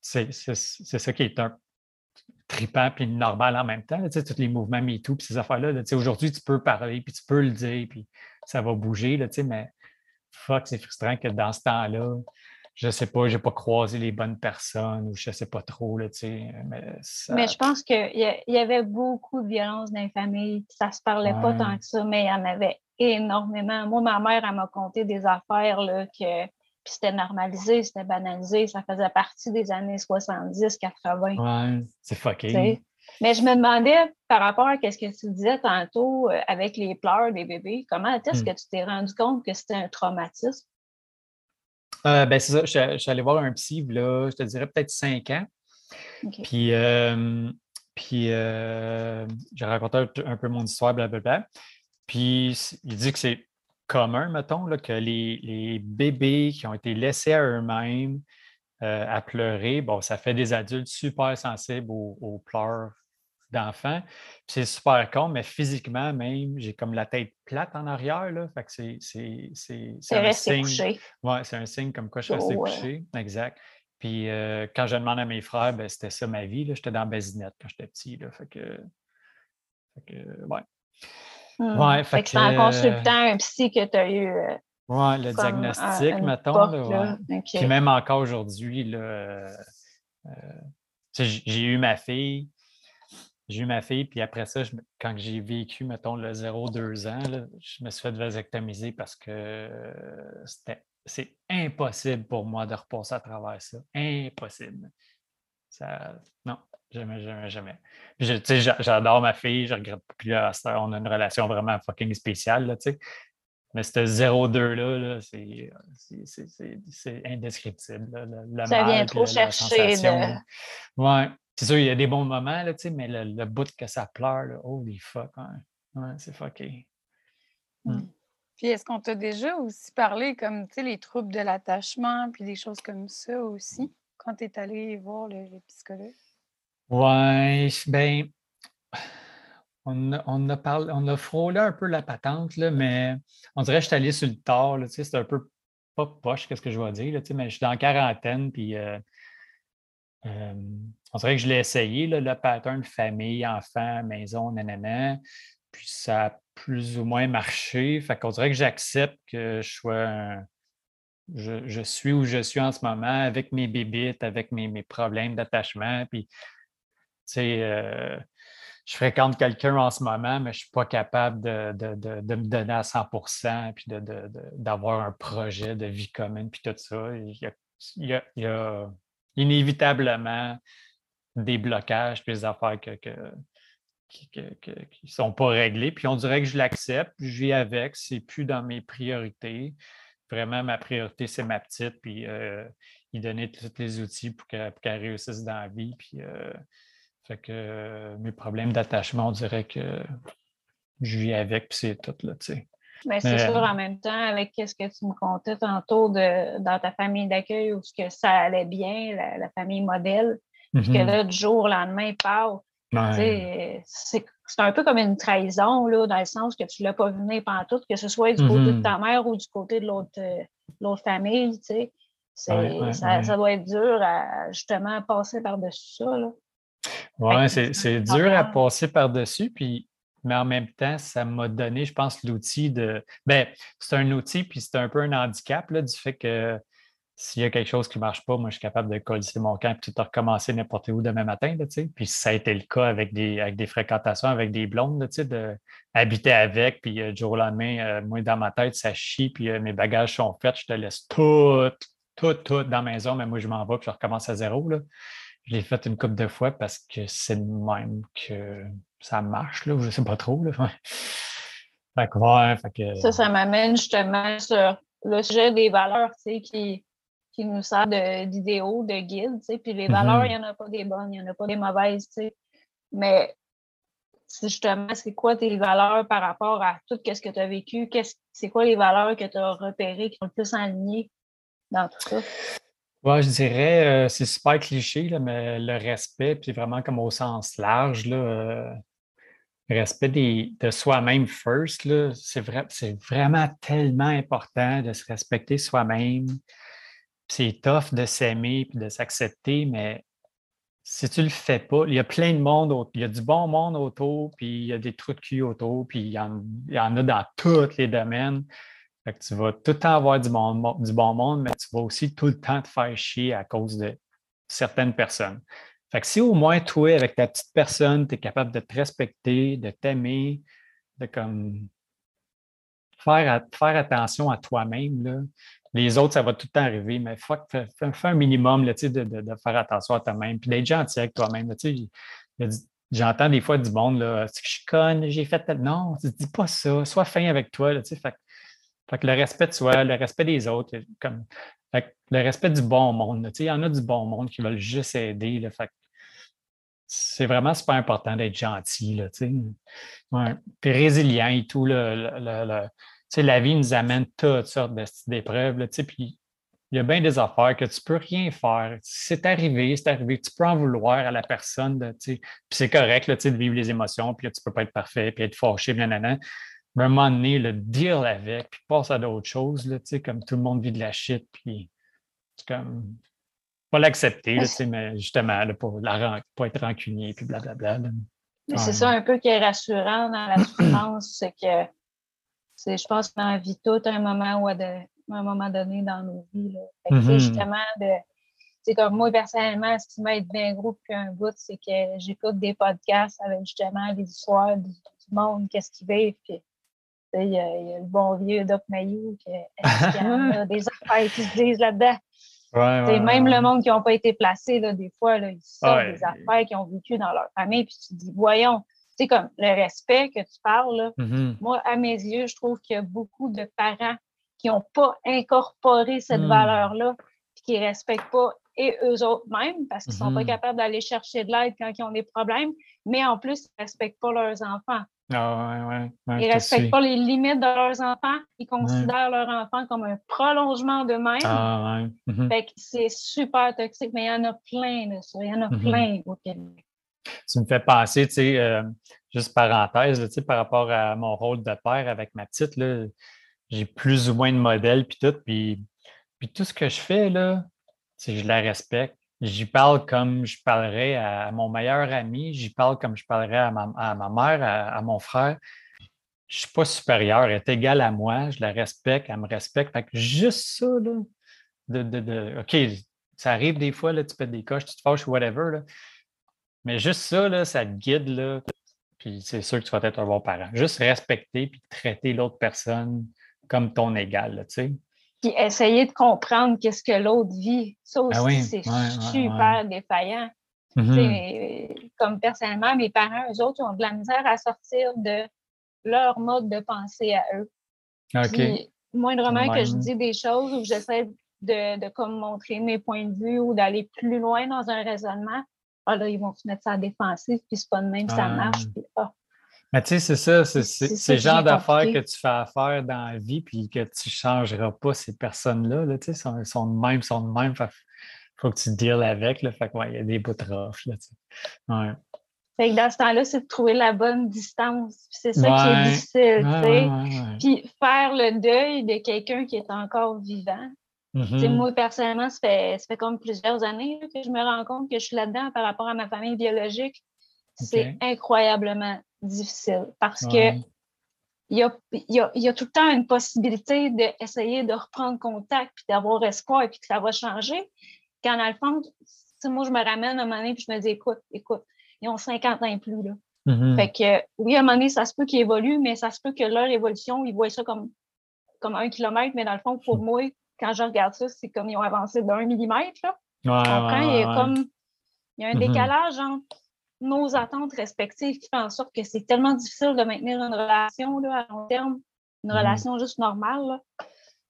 c'est ça qui est un tripant puis normal en même temps. Tu sais, tous les mouvements MeToo, puis ces affaires-là. tu sais, aujourd'hui, tu peux parler, puis tu peux le dire, puis ça va bouger, là, mais fuck, c'est frustrant que dans ce temps-là, je ne sais pas, je n'ai pas croisé les bonnes personnes ou je ne sais pas trop. Là, mais, mais je pense qu'il y, avait beaucoup de violence dans les familles. Ça ne se parlait pas tant que ça, mais il y en avait énormément. Moi, ma mère, elle m'a conté des affaires là, que c'était normalisé, c'était banalisé, ça faisait partie des années 70-80. Ouais, c'est fucké. Mais je me demandais, par rapport à ce que tu disais tantôt euh, avec les pleurs des bébés, comment est-ce hmm. que tu t'es rendu compte que c'était un traumatisme? Euh, ben, c'est ça, je, suis allé voir un psy, là, je te dirais peut-être cinq ans. Puis, euh, puis j'ai raconté un, peu mon histoire, blablabla. Puis, il dit que c'est commun, mettons, là, que les, bébés qui ont été laissés à eux-mêmes à pleurer, bon, ça fait des adultes super sensibles aux pleurs d'enfants. C'est super con, mais physiquement même, j'ai comme la tête plate en arrière. Là. Fait que c'est, c'est, c'est, un signe. Couché. Ouais, c'est un signe comme quoi je suis resté oh, couché. Exact. Puis euh, quand je demande à mes frères, ben, c'était ça ma vie. J'étais dans la basinette quand j'étais petit. Là. Fait que. Fait que ouais. Hmm. Ouais, fait, que, c'est en consultant un psy que tu as eu. Euh, oui, le diagnostic, mettons. Puis même encore aujourd'hui, là, euh, j'ai eu ma fille, j'ai eu ma fille, puis après ça, quand j'ai vécu, mettons, le 0-2 ans, je me suis fait vasectomiser parce que c'était c'est impossible pour moi de repasser à travers ça. Impossible. Ça, non, jamais, jamais, jamais. J'adore ma fille, je regrette plus. on a une relation vraiment fucking spéciale, là, Mais ce 0-2-là, c'est indescriptible. ça vient trop chercher. De... Ouais. C'est sûr, il y a des bons moments, là, mais le, le, bout que ça pleure, là, holy fuck, ouais. c'est fucké. Hmm. Hmm. Puis est-ce qu'on t'a déjà aussi parlé comme les troubles de l'attachement, puis des choses comme ça aussi, quand tu es allé voir le, psychologue? Ouais, ben, on a, on, a parlé, on a frôlé un peu la patente, là, mais on dirait que je suis allé sur le tard. C'est un peu pas poche, qu'est-ce que je vais dire, là, mais je suis dans la quarantaine, puis euh, euh, on dirait que je l'ai essayé, le pattern famille, enfant, maison, nanana. Puis ça a plus ou moins marché. Fait qu'on dirait que j'accepte que je sois je, suis où je suis en ce moment avec mes bébites, avec mes, problèmes d'attachement. Puis, tu sais, euh, je fréquente quelqu'un en ce moment, mais je ne suis pas capable de, me donner à 100% puis d'avoir un projet de vie commune, puis tout ça. il y a inévitablement des blocages, des affaires que, qui ne sont pas réglées. Puis on dirait que je l'accepte, je vis avec, c'est plus dans mes priorités. Vraiment, ma priorité, c'est ma petite, puis euh, il donner tous les outils pour qu'elle réussisse dans la vie. Puis, euh, fait que euh, mes problèmes d'attachement, on dirait que je vis avec, puis c'est tout, là, tu sais. Mais c'est sûr, en même temps, avec ce que tu me contais tantôt de, dans ta famille d'accueil où que ça allait bien, la famille modèle, puis que mm-hmm. là, du jour au lendemain, part. C'est un peu comme une trahison, là, dans le sens que tu ne l'as pas vu pendant tout, que ce soit du côté de mm-hmm. ta mère ou du côté de l'autre euh, famille. Ça, ça, doit être dur à justement passer par-dessus ça. Oui, c'est dur à passer par-dessus. Puis mais en même temps, ça m'a donné, je pense, l'outil de. Ben, c'est un outil, puis c'est un peu un handicap là, du fait que s'il y a quelque chose qui ne marche pas, moi, je suis capable de coller mon camp et de recommencer n'importe où demain matin. Là, puis ça a été le cas avec des, avec des fréquentations, avec des blondes, là, de habiter avec, puis euh, du jour au lendemain, euh, moi, dans ma tête, ça chie, puis euh, mes bagages sont faits, je te laisse tout, tout, tout dans la maison, mais moi, je m'en vais, puis je recommence à zéro. Là. Je l'ai fait une couple de fois parce que c'est le même que ça marche, là, je ne sais pas trop. Là. fait que, ouais, fait que... Ça, ça m'amène justement sur le sujet des valeurs, qui qui nous sert d'idéaux, de, guide, tu puis les valeurs, il n'y en a pas des bonnes, il n'y en a pas des mauvaises, tu sais. Mais justement, c'est quoi tes valeurs par rapport à tout ce que tu as vécu? C'est quoi les valeurs que tu as repérées qui sont le plus alignées dans tout ça? Oui, je dirais, euh, c'est super cliché, là, mais le respect, puis vraiment comme au sens large, là, euh, respect de soi-même first, c'est vrai, vraiment tellement important de se respecter soi-même, c'est tough de s'aimer et de s'accepter, mais si tu le fais pas, il y a plein de monde, il y a du bon monde autour, puis il y a des trous de cul autour, puis il y en, a dans tous les domaines. tu vas tout le temps avoir du bon, du bon monde, mais tu vas aussi tout le temps te faire chier à cause de certaines personnes. Fait que si au moins toi, avec ta petite personne, tu es capable de te respecter, de t'aimer, de comme faire, faire attention à toi-même, les autres, ça va tout le temps arriver, mais fais, un minimum là, de, de, faire attention à toi-même, puis d'être gentil avec toi-même. J'entends des fois du monde, là, que je suis conne, j'ai fait Non, dis pas ça, sois fin avec toi. Fait, que le respect de soi, le respect des autres, comme, le respect du bon monde. Il y en a du bon monde qui veulent juste aider. C'est vraiment super important d'être gentil. Là, ouais. Résilient et tout. Là, la vie nous amène toutes sortes d'épreuves. Puis il y a bien des affaires que tu ne peux rien faire. C'est arrivé, c'est arrivé. Tu peux en vouloir à la personne. puis c'est correct là, de vivre les émotions, puis tu ne peux pas être parfait, puis être fâché, nanana. Mais à un moment donné, le deal avec, puis passe à d'autres choses, là, comme tout le monde vit de la shit, puis comme pas l'accepter, mais justement, pas, pas être rancunier, puis blablabla. C'est ça un peu qui est rassurant dans la souffrance, c'est que je pense qu'on a vie tout un moment où de, un moment donné dans nos vies. Là. Mm-hmm. Justement, de, c'est comme moi, personnellement, ce qui m'aide bien gros depuis un bout, c'est que j'écoute des podcasts avec justement les histoires du, monde, qu'est-ce qu'ils vivent. Puis, il y, a, le bon vieux Doc Mayou, qui a des affaires qui se disent là-dedans. Même le monde qui n'a pas été placé, là, des fois, là, ils sortent des affaires qu'ils ont vécues dans leur famille, puis tu te dis, voyons, tu sais, comme le respect que tu parles, là, mm-hmm. moi, à mes yeux, je trouve qu'il y a beaucoup de parents qui n'ont pas incorporé cette hmm. valeur-là, puis qui ne respectent pas et eux autres parce qu'ils ne sont pas hmm. capables d'aller chercher de l'aide quand ils ont des problèmes, mais en plus, ils ne respectent pas leurs enfants. Ah, ouais, ouais, ils ne respectent pas les limites de leurs enfants. Ils considèrent leurs enfants comme un prolongement d'eux-mêmes. Ah, mhm. Fait que c'est super toxique, mais il y en a plein de ça. Il y en a mhm. plein au Québec. Tu me fais penser, tu sais, euh, juste parenthèse, tu sais, par rapport à mon rôle de père avec ma petite, j'ai plus ou moins de modèles, puis tout. Puis, puis tout ce que je fais, là, je la respecte. J'y parle comme je parlerais à mon meilleur ami, j'y parle comme je parlerais à ma, mère, à, mon frère. Je ne suis pas supérieur, elle est égale à moi, je la respecte, elle me respecte. Fait que juste ça, là, de, de, OK, ça arrive des fois, tu pètes des coches, tu te fâches, whatever, mais juste ça, là, ça te guide, là, puis c'est sûr que tu vas être un bon parent. Juste respecter puis traiter l'autre personne comme ton égal, tu sais. Puis essayer de comprendre qu'est-ce que l'autre vit. Ça ah aussi, c'est super défaillant. Mm-hmm. Comme personnellement, mes parents, eux autres, ils ont de la misère à sortir de leur mode de pensée à eux. OK. Puis, moindrement que je dis des choses ou que j'essaie de, de comme montrer mes points de vue ou d'aller plus loin dans un raisonnement, ah là, ils vont se mettre ça à défensive, puis c'est pas de même, ça ah. marche. Puis, ah, mais tu sais, c'est ça, c'est le genre d'affaires que tu fais affaire dans la vie, puis que tu ne changeras pas ces personnes-là. Là, tu sais, sont, sont de même, sont de même. Il faut que tu deals avec. Là, fait que, ouais, il y a des bouts rough, là, tu ouais. Fait que dans ce temps-là, c'est de trouver la bonne distance. C'est ça qui est difficile, tu sais. Puis faire le deuil de quelqu'un qui est encore vivant. Mm-hmm. Moi, personnellement, ça fait, ça fait comme plusieurs années que je me rends compte que je suis là-dedans par rapport à ma famille biologique. C'est incroyablement difficile parce que il y, a, y, a, tout le temps une possibilité d'essayer de reprendre contact puis d'avoir espoir et puis que ça va changer. Quand dans le fond, moi, je me ramène à un moment donné puis je me dis écoute, écoute, ils ont 50 ans et plus. Là. Mm-hmm. Fait que oui, à un moment donné, ça se peut qu'ils évoluent, mais ça se peut que leur évolution, ils voient ça comme, comme un kilomètre, mais dans le fond, pour mm. moi, quand je regarde ça, c'est comme ils ont avancé d'un millimètre. Là. il y a comme il y a un mm-hmm. décalage entre nos attentes respectives qui fait en sorte que c'est tellement difficile de maintenir une relation là, à long terme, une mm-hmm. relation juste normale.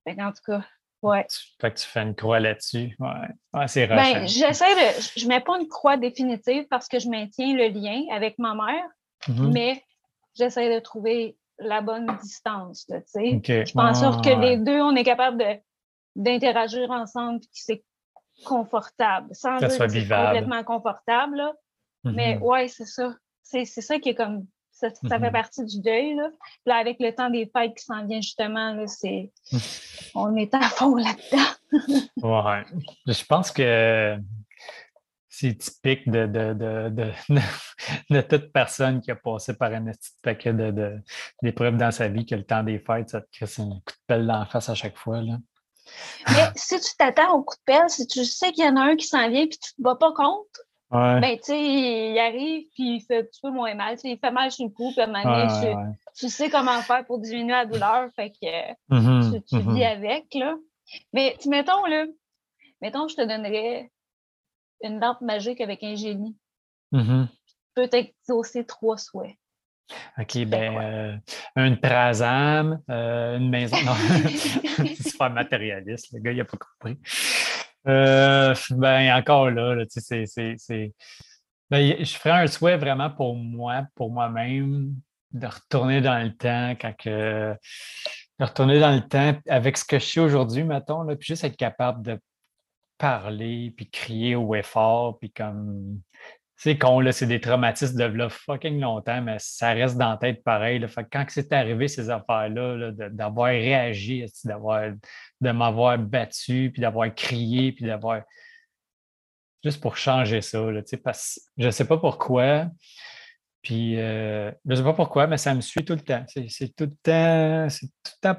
Là. en tout cas, ouais. Fait que tu fais une croix là-dessus. Ouais. c'est ben, j'essaie de. Je ne mets pas une croix définitive parce que je maintiens le lien avec ma mère, mm-hmm. mais j'essaie de trouver la bonne distance. Là, Je pense sorte que les deux, on est capable d'interagir ensemble et que c'est confortable. Sans dire que c'est complètement confortable. Là. Mais mm-hmm. ouais, c'est ça. C'est ça qui est comme. Ça, fait mm-hmm. partie du deuil. Là. là, avec le temps des fêtes qui s'en vient, justement, là, c'est. On est à fond là-dedans. ouais. Je pense que c'est typique de, de, de, de, toute personne qui a passé par un petit paquet d'épreuves dans sa vie que le temps des fêtes, ça te crée un coup de pelle dans la face à chaque fois. Là. Mais si tu t'attends au coup de pelle, si tu sais qu'il y en a un qui s'en vient et tu ne te bats pas contre, ben, tu sais, il arrive, puis il fait un petit peu moins mal. il fait mal sur le cou, puis à un moment donné, tu, sais comment faire pour diminuer la douleur, fait que mm-hmm, tu, mm-hmm. vis avec, là. Mais, mettons, là, mettons, je te donnerais une lampe magique avec un génie. Mm-hmm. peut exaucer trois souhaits. OK, ben, euh, une prasam, euh, une maison. Non, c'est pas matérialiste, le gars, il n'a pas compris. Euh, ben, encore là, tu sais, c'est. Ben, je ferais un souhait vraiment pour moi, pour moi-même, de retourner dans le temps quand que. De retourner dans le temps avec ce que je suis aujourd'hui, mettons, là, puis juste être capable de parler, puis crier au effort, puis comme c'est con, là, c'est des traumatismes de fucking longtemps, mais ça reste dans la tête pareil. Fait quand c'est arrivé, ces affaires-là, d'avoir réagi, d'avoir, de m'avoir battu, puis d'avoir crié, puis d'avoir. Juste pour changer ça, parce je ne sais pas pourquoi. Puis, euh, je ne sais pas pourquoi, mais ça me suit tout le temps. C'est tout le temps,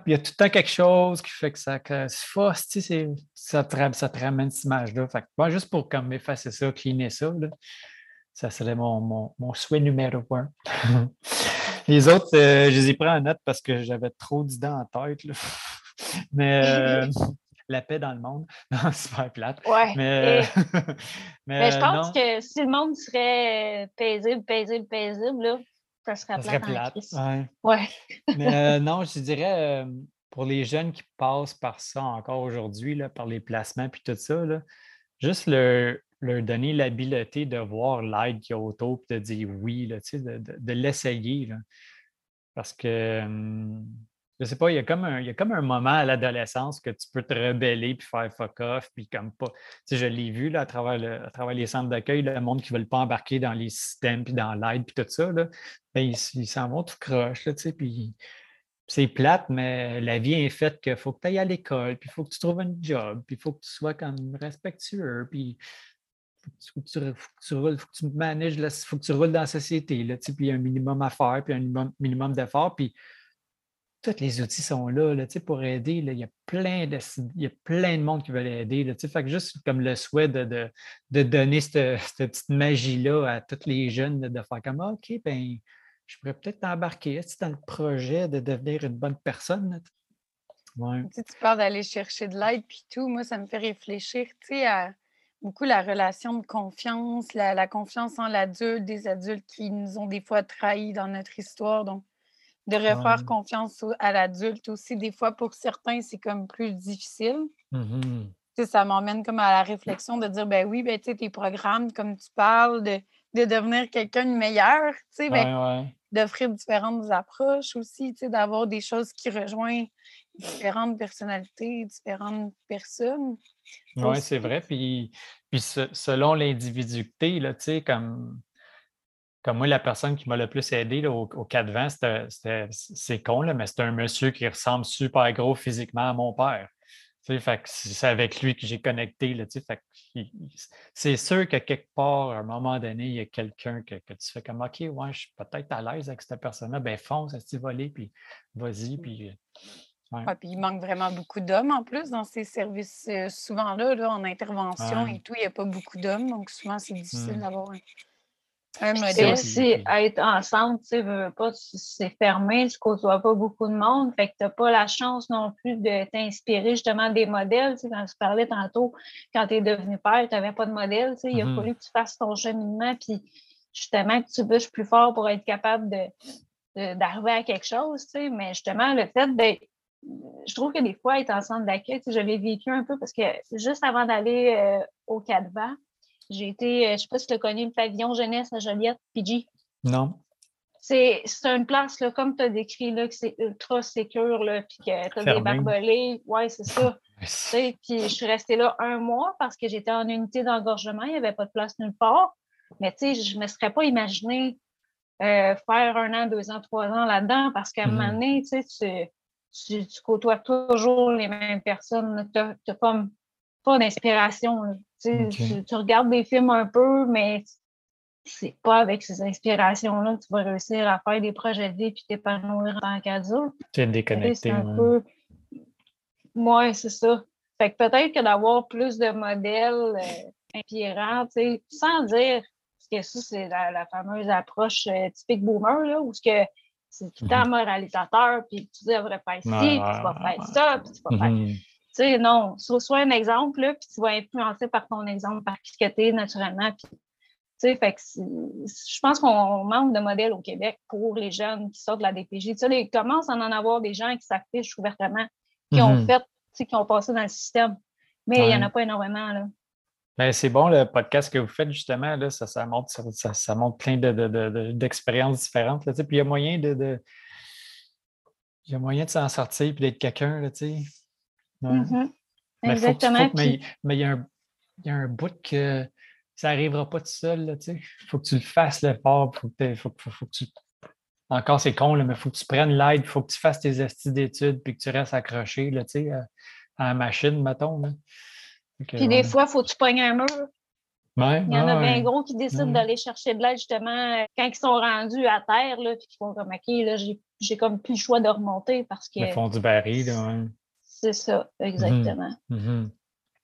il y a tout le temps quelque chose qui fait que ça, que, ça, te, ça te ramène cette image-là. Fait juste pour comme effacer ça, cleaner ça, ça serait mon, souhait numéro un. les autres, euh, je les ai pris en note parce que j'avais trop d'idées en tête. Mais euh, la paix dans le monde, non, super plate. Ouais. Mais, mais, je pense que si le monde serait paisible, paisible, paisible, là, ça serait ça plate. Serait Ouais. mais euh, non, je dirais pour les jeunes qui passent par ça encore aujourd'hui, par les placements puis tout ça, là, juste le, leur donner l'habileté de voir l'aide qu'il y a autour et de dire oui, là, de, de, l'essayer. Parce que, hum, je sais pas, il y, a comme un, il y a comme un moment à l'adolescence que tu peux te rebeller puis faire fuck off, puis comme pas. Je l'ai vu là, à, travers à travers les centres d'accueil, le monde qui ne veut pas embarquer dans les systèmes puis dans l'aide puis tout ça, là, ben, ils s'en vont tout croche, là, puis c'est plate, mais la vie est faite qu'il faut que tu ailles à l'école, puis il faut que tu trouves un job, puis il faut que tu sois comme respectueux, puis faut que tu, faut que tu manages, il faut que tu roules dans la société, là, puis il y a un minimum à faire, puis un minimum, d'efforts, puis tous les outils sont là, là pour aider. il, y a plein de, il y a plein de monde qui veut aider. Là, fait que juste comme le souhait de, de, donner cette, petite magie-là à tous les jeunes, de faire comme OK, ben, je pourrais peut-être t'embarquer dans le projet de devenir une bonne personne. Tu, tu parles d'aller chercher de l'aide puis tout. Moi, ça me fait réfléchir à beaucoup la relation de confiance, la, confiance en l'adulte, des adultes qui nous ont des fois trahis dans notre histoire. Donc, de refaire confiance à l'adulte aussi, des fois, pour certains, c'est comme plus difficile. Mmh ça m'emmène comme à la réflexion de dire, ben oui, ben, tes programmes, comme tu parles, de, devenir quelqu'un de meilleur, ben, d'offrir différentes approches aussi, d'avoir des choses qui rejoignent différentes personnalités, différentes personnes. Oui, c'est vrai. Puis, puis selon l'individualité, tu sais, comme, comme moi, la personne qui m'a le plus aidé au, au 4 vents, c'est con, là, mais c'est un monsieur qui ressemble super gros physiquement à mon père. c'est avec lui que j'ai connecté. c'est sûr que quelque part, à un moment donné, il y a quelqu'un que, tu fais comme OK, ouais, je suis peut-être à l'aise avec cette personne-là, ben fonce, à volé, puis vas-y, puis puis il manque vraiment beaucoup d'hommes en plus dans ces services. Euh, souvent là, là, en intervention et tout, il n'y a pas beaucoup d'hommes. Donc souvent, c'est difficile mmh. d'avoir un, modèle. C'est aussi être ensemble, tu sais, pas, c'est fermé, tu ne côtoies pas beaucoup de monde. Fait que tu n'as pas la chance non plus de t'inspirer justement des modèles. Tu sais, quand tu parlais tantôt, quand tu es devenu père, tu n'avais pas de modèle. Tu sais, Il a mmh fallu que tu fasses ton cheminement, puis justement que tu bûches plus fort pour être capable de d'arriver à quelque chose, tu sais, mais justement, le fait d'être je trouve que des fois, être en centre d'accueil, je l'ai vécu un peu parce que juste avant d'aller euh, au Cadva, j'ai été, euh, je ne sais pas si tu connais le pavillon jeunesse à Joliette, PG. Non. C'est une place, là, comme tu as décrit, là, que c'est ultra sécure, puis que tu as des barbelés. Oui, c'est ça. puis je suis restée là un mois parce que j'étais en unité d'engorgement, il n'y avait pas de place nulle part. Mais tu sais, je ne me serais pas imaginé euh, faire un an, deux ans, trois ans là-dedans parce qu'à un moment mm-hmm. donné, tu sais, tu, côtoies toujours les mêmes personnes. Tu n'as pas, pas d'inspiration. Tu, regardes des films un peu, mais c'est pas avec ces inspirations-là que tu vas réussir à faire des projets de vie et t'épanouir en tant qu'adulte. Tu es déconnecté. Un peu. Ouais, c'est ça. Fait que peut-être que d'avoir plus de modèles euh, inspirants, sans dire que ça, c'est la, fameuse approche euh, typique boomer, là, où ce que c'est tout le temps mhm. moralisateur, puis tu devrais faire ci, puis tu vas faire ça, puis tu vas faire. Mhm. Tu sais, non, sois un exemple, là, puis tu vas influencer par ton exemple, par qui que tu es naturellement, puis Fait que je pense qu'on manque de modèles au Québec pour les jeunes qui sortent de la DPJ. il commence à en avoir des gens qui s'affichent ouvertement, qui ont mm-hmm. fait, qui ont passé dans le système. Mais il n'y en a pas énormément. Là. Ben, c'est bon le podcast que vous faites justement, là, ça, ça, montre, ça, montre plein d'expériences de, différentes. Là, puis il y a moyen de, il y a moyen de s'en sortir et d'être quelqu'un, tu sais. Mm-hmm. Exactement. mais, il y, a un, il y a un bout que ça n'arrivera pas tout seul. Il faut que tu le fasses l'effort. Faut faut, faut, que tu... Encore, c'est con, là, mais il faut que tu prennes l'aide, il faut que tu fasses tes astuces d'études puis que tu restes accroché là, à, à la machine, mettons. Puis des fois, il faut que tu pognes un mur. il y en a bien gros qui décident d'aller chercher de l'aide justement quand ils sont rendus à terre, là, puis qu'ils font comme OK, là, j'ai comme plus le choix de remonter parce que. Le fond du baril, là, C'est ça, exactement. Mm-hmm. Mm-hmm.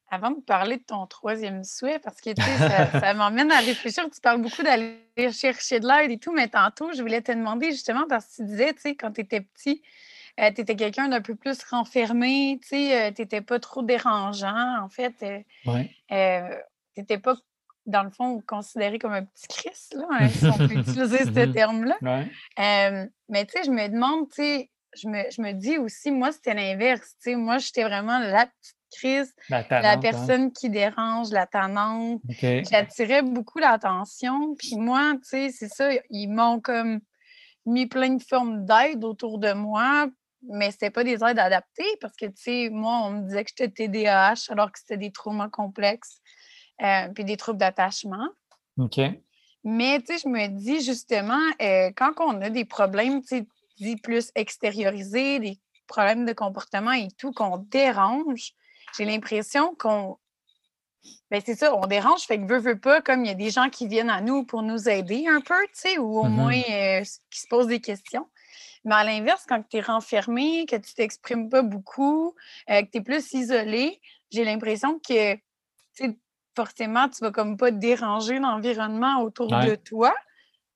Avant de parler de ton troisième souhait, parce que ça, ça m'emmène à réfléchir, tu parles beaucoup d'aller chercher de l'aide et tout, mais tantôt, je voulais te demander justement, parce que tu disais, tu sais, quand tu étais petit, euh, tu étais quelqu'un d'un peu plus renfermé, tu sais, euh, tu n'étais pas trop dérangeant, en fait. Euh, tu n'étais pas, dans le fond, considéré comme un petit Christ, là, hein, si on peut utiliser ce mhm. terme-là. mais tu sais, je me demande, tu sais, je me, je me, dis aussi, moi, c'était l'inverse. Tu sais, moi, j'étais vraiment la petite Chris, la, hein. personne qui dérange, la tannante. J'attirais beaucoup l'attention. Puis moi, tu sais, c'est ça, ils m'ont comme mis plein de formes d'aide autour de moi, mais c'était pas des aides adaptées parce que, tu sais, moi, on me disait que j'étais TDAH alors que c'était des traumas complexes euh, puis des troubles d'attachement. OK. Mais, tu sais, je me dis justement, euh, quand on a des problèmes, tu sais, plus extériorisés, des problèmes de comportement et tout, qu'on dérange, j'ai l'impression qu'on. Ben c'est ça, on dérange, fait que veut, veut pas, comme il y a des gens qui viennent à nous pour nous aider un peu, tu sais, ou au mm-hmm. moins euh, qui se posent des questions. Mais à l'inverse, quand tu es renfermé, que tu t'exprimes pas beaucoup, euh, que tu es plus isolé, j'ai l'impression que forcément, tu vas comme pas déranger l'environnement autour de toi.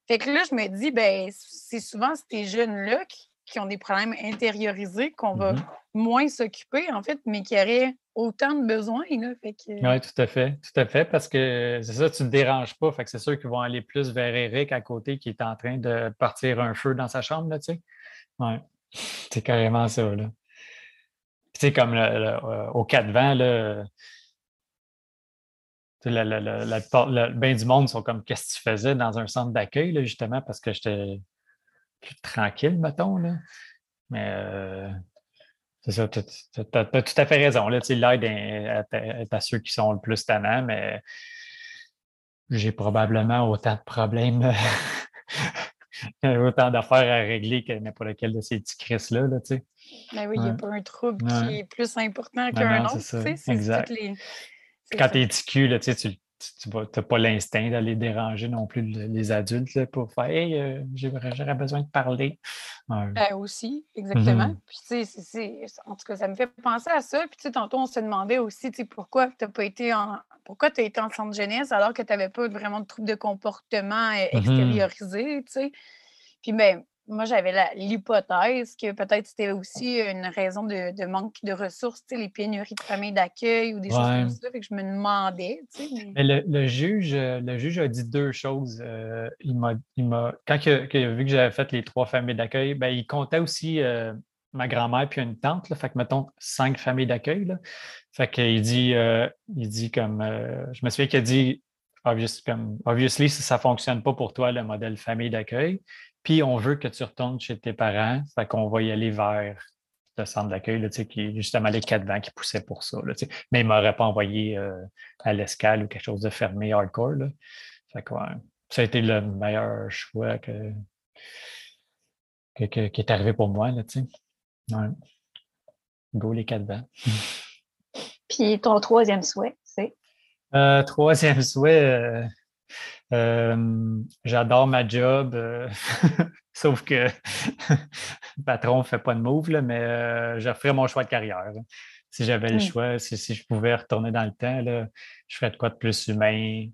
Fait que là, je me dis, ben, c'est souvent ces jeunes-là qui, ont des problèmes intériorisés qu'on va mm-hmm. moins s'occuper, en fait, mais qui auraient autant de besoins. Que... Oui, tout à fait. Tout à fait, parce que c'est ça, tu ne te déranges pas. Fait que c'est sûr qu'ils vont aller plus vers Eric à côté qui est en train de partir un feu dans sa chambre, là, tu sais. Oui, c'est carrément ça, là. Tu sais, comme euh, au cas de vent, là, le, bien du monde sont comme qu'est-ce que tu faisais dans un centre d'accueil, justement, parce que j'étais plus tranquille, mettons. Là. Mais euh, c'est ça, tu as, tout à fait raison. L'aide est, à ceux qui sont le plus tannants, mais j'ai probablement autant de problèmes, autant d'affaires à régler que n'importe lequel de ces petits Chris-là. Là, ben oui, il n'y a pas un trouble qui est plus important qu'un autre. C'est exact. Les... Quand tu es TQ, là, tu n'as pas l'instinct d'aller déranger non plus les adultes pour faire Hey, euh, j'aurais besoin de parler. Ben aussi, exactement. Mm-hmm. Puis, en tout cas, ça me fait penser à ça. Puis, tantôt, on se demandait aussi pourquoi tu n'as pas été en. Pourquoi tu as été en centre jeunesse alors que tu n'avais pas vraiment de troubles de comportement euh, mm-hmm. extériorisés, tu sais. Puis, ben, moi, j'avais l'hypothèse que peut-être c'était aussi une raison de, manque de ressources, les pénuries de familles d'accueil ou des choses comme ça. Fait que je me demandais. Mais... le, juge, le juge a dit deux choses. Euh, il m'a, quand il a, vu que j'avais fait les trois familles d'accueil, ben, il comptait aussi euh, ma grand-mère puis une tante. Là, fait que mettons cinq familles d'accueil. Fait qu'il dit, euh, il dit comme je me souviens qu'il a dit comme, obviously, si ça ne fonctionne pas pour toi, le modèle famille d'accueil, puis on veut que tu retournes chez tes parents, fait qu'on va y aller vers le centre d'accueil, qui est justement les quatre vents qui poussaient pour ça. Là, mais il ne m'aurait pas envoyé euh, à l'escale ou quelque chose de fermé hardcore. Là. Fait que, ça a été le meilleur choix que, qui est arrivé pour moi. Là, ouais. Go les quatre vents. Puis ton troisième souhait, c'est? Euh, troisième souhait, euh, euh, j'adore ma job, euh, sauf que le patron ne fait pas de move, là, mais euh, je ferais mon choix de carrière. Si j'avais le choix, si, je pouvais retourner dans le temps, là, je ferais de quoi de plus humain,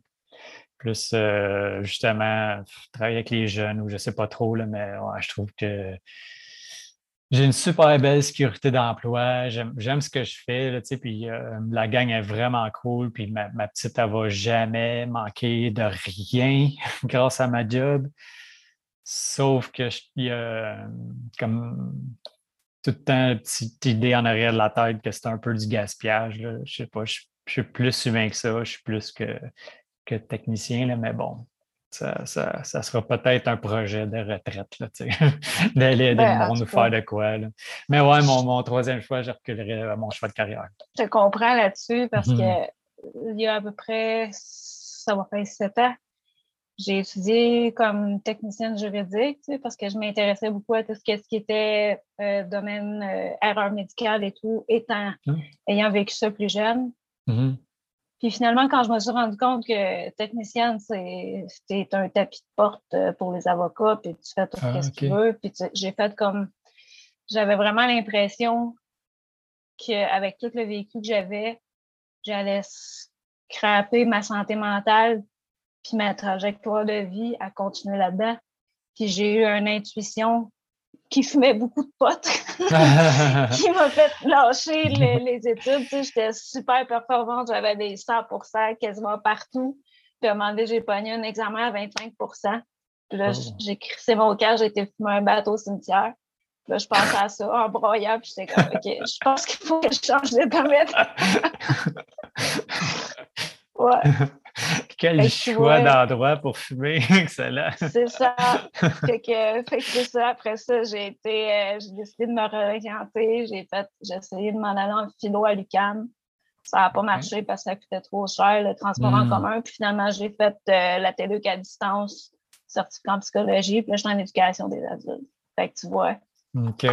plus justement travailler avec les jeunes ou je ne sais pas trop, là, mais je trouve que j'ai une super belle sécurité d'emploi. J'aime ce que je fais. Puis euh, la gang est vraiment cool. Puis ma, petite, elle va jamais manquer de rien grâce à ma job. Sauf que y a comme tout le temps une petite idée en arrière de la tête que c'est un peu du gaspillage. Là. Je sais pas, je, suis plus humain que ça. Je suis plus que, technicien, mais bon, ça, ça, sera peut-être un projet de retraite, d'aller ben, nous faire de quoi. Mais ouais, mon, troisième choix, je reculerai à mon choix de carrière. Je te comprends là-dessus parce qu'il mhm. que il y a à peu près, ça va faire sept ans, j'ai étudié comme technicienne juridique parce que je m'intéressais beaucoup à tout ce qui était euh, domaine euh, erreur médicale et tout, étant, ah. ayant vécu ça plus jeune. Mhm. Puis finalement, quand je me suis rendu compte que technicienne, c'est un tapis de porte euh, pour les avocats, puis tu fais tout ah, ce que tu veux. Puis j'ai fait comme. J'avais vraiment l'impression qu'avec tout le vécu que j'avais, j'allais scraper ma santé mentale puis ma trajectoire de vie à continuer là-dedans. Puis j'ai eu une intuition qui fumait beaucoup de potes, qui m'a fait lâcher les, études. j'étais super performante, j'avais des 100% quasiment partout. Puis à un moment donné, j'ai pogné un examen à 25 Puis là, oh. j'ai crissé mon cœur, j'ai été fumer un bateau au cimetière. Puis là, je pensais à ça en broyant, puis j'étais comme, OK, je pense qu'il faut que je change de permettre. ouais. Quel choix d'endroit pour fumer, excellent. c'est ça. fait que, fait que c'est ça. Après ça, j'ai été, euh, j'ai décidé de me réorienter. J'ai fait, j'ai essayé de m'en aller en philo à l'UQAM. Ça n'a pas marché parce que ça coûtait trop cher, le transport en hmm. commun. Puis finalement, j'ai fait euh, la télé à distance, certificat en psychologie, puis là, je suis en éducation des adultes. Fait que tu vois. OK.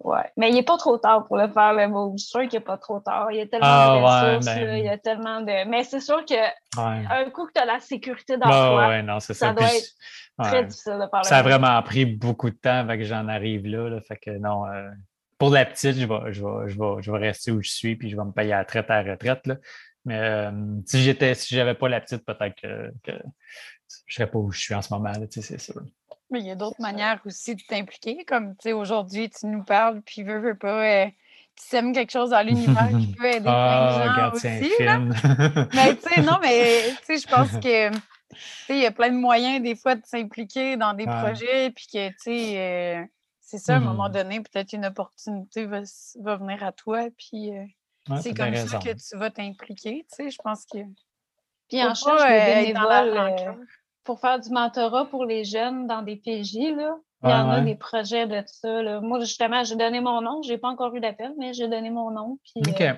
Ouais. Mais il n'est pas trop tard pour le faire, le mot. Je suis sûre qu'il n'est pas trop tard. Il y a tellement ah, de ressources, ben il y a tellement de. Mais c'est sûr qu'un coup que tu as la sécurité dans toi, ça, ça, doit être très difficile de parler. Ça a vraiment pris beaucoup de temps avant que j'en arrive là, là, Fait que non. Euh, pour la petite, je vais, je, vais, je, vais, je vais rester où je suis, puis je vais me payer à la retraite à la retraite. Là. Mais euh, si j'étais, si j'avais pas la petite, peut-être que, que je serais pas où je suis en ce moment, c'est sûr. Mais il y a d'autres manières aussi de t'impliquer, comme tu sais, aujourd'hui, tu nous parles, puis veux, veux pas, euh, tu sèmes quelque chose dans l'univers qui peut aider ah, plein de gens aussi. mais tu sais, non, mais tu sais, je pense que il y a plein de moyens des fois de s'impliquer dans des projets, puis que tu sais, euh, c'est ça, à un moment mmh. donné, peut-être une opportunité va, va, venir à toi, puis euh, c'est comme ça que tu vas t'impliquer, tu sais, je pense que. Puis en charge bénévole, pour faire du mentorat pour les jeunes dans des PJ, là. Il y en a des projets de tout ça. Moi, justement, j'ai donné mon nom. Je n'ai pas encore eu d'appel, mais j'ai donné mon nom. OK. Euh,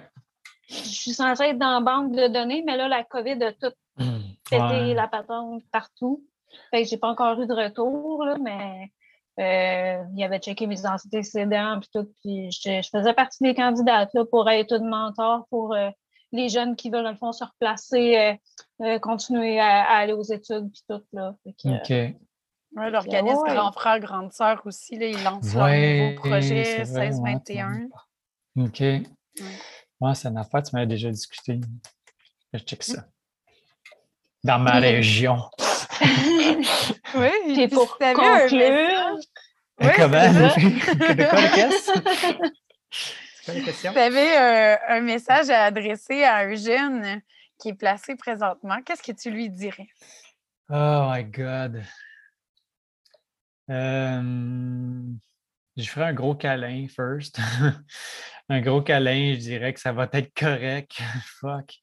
je suis censée être dans la banque de données, mais là, la COVID a tout mmh. pété la patente partout. Fait que j'ai pas encore eu de retour, là, mais euh, il avait checké mes antécédents puis tout. Puis je, faisais partie des candidates là, pour être une mentor pour euh, les jeunes qui veulent, dans le fond, se replacer, euh, euh, continuer à, aller aux études, puis tout, là. OK. L'organisme Grand Frère, Grande Sœur aussi, là, il lance ouais, nouveau projet 1621. OK. Moi, c'est une affaire, tu m'avais déjà discuté. Je check ça. Dans ma région. oui, puis pour conclure... Oui, Comment? De quoi? Tu avais euh, un message à adresser à un jeune qui est placé présentement. Qu'est-ce que tu lui dirais? Oh my God. Euh, je ferais un gros câlin first. un gros câlin, je dirais que ça va être correct. Fuck.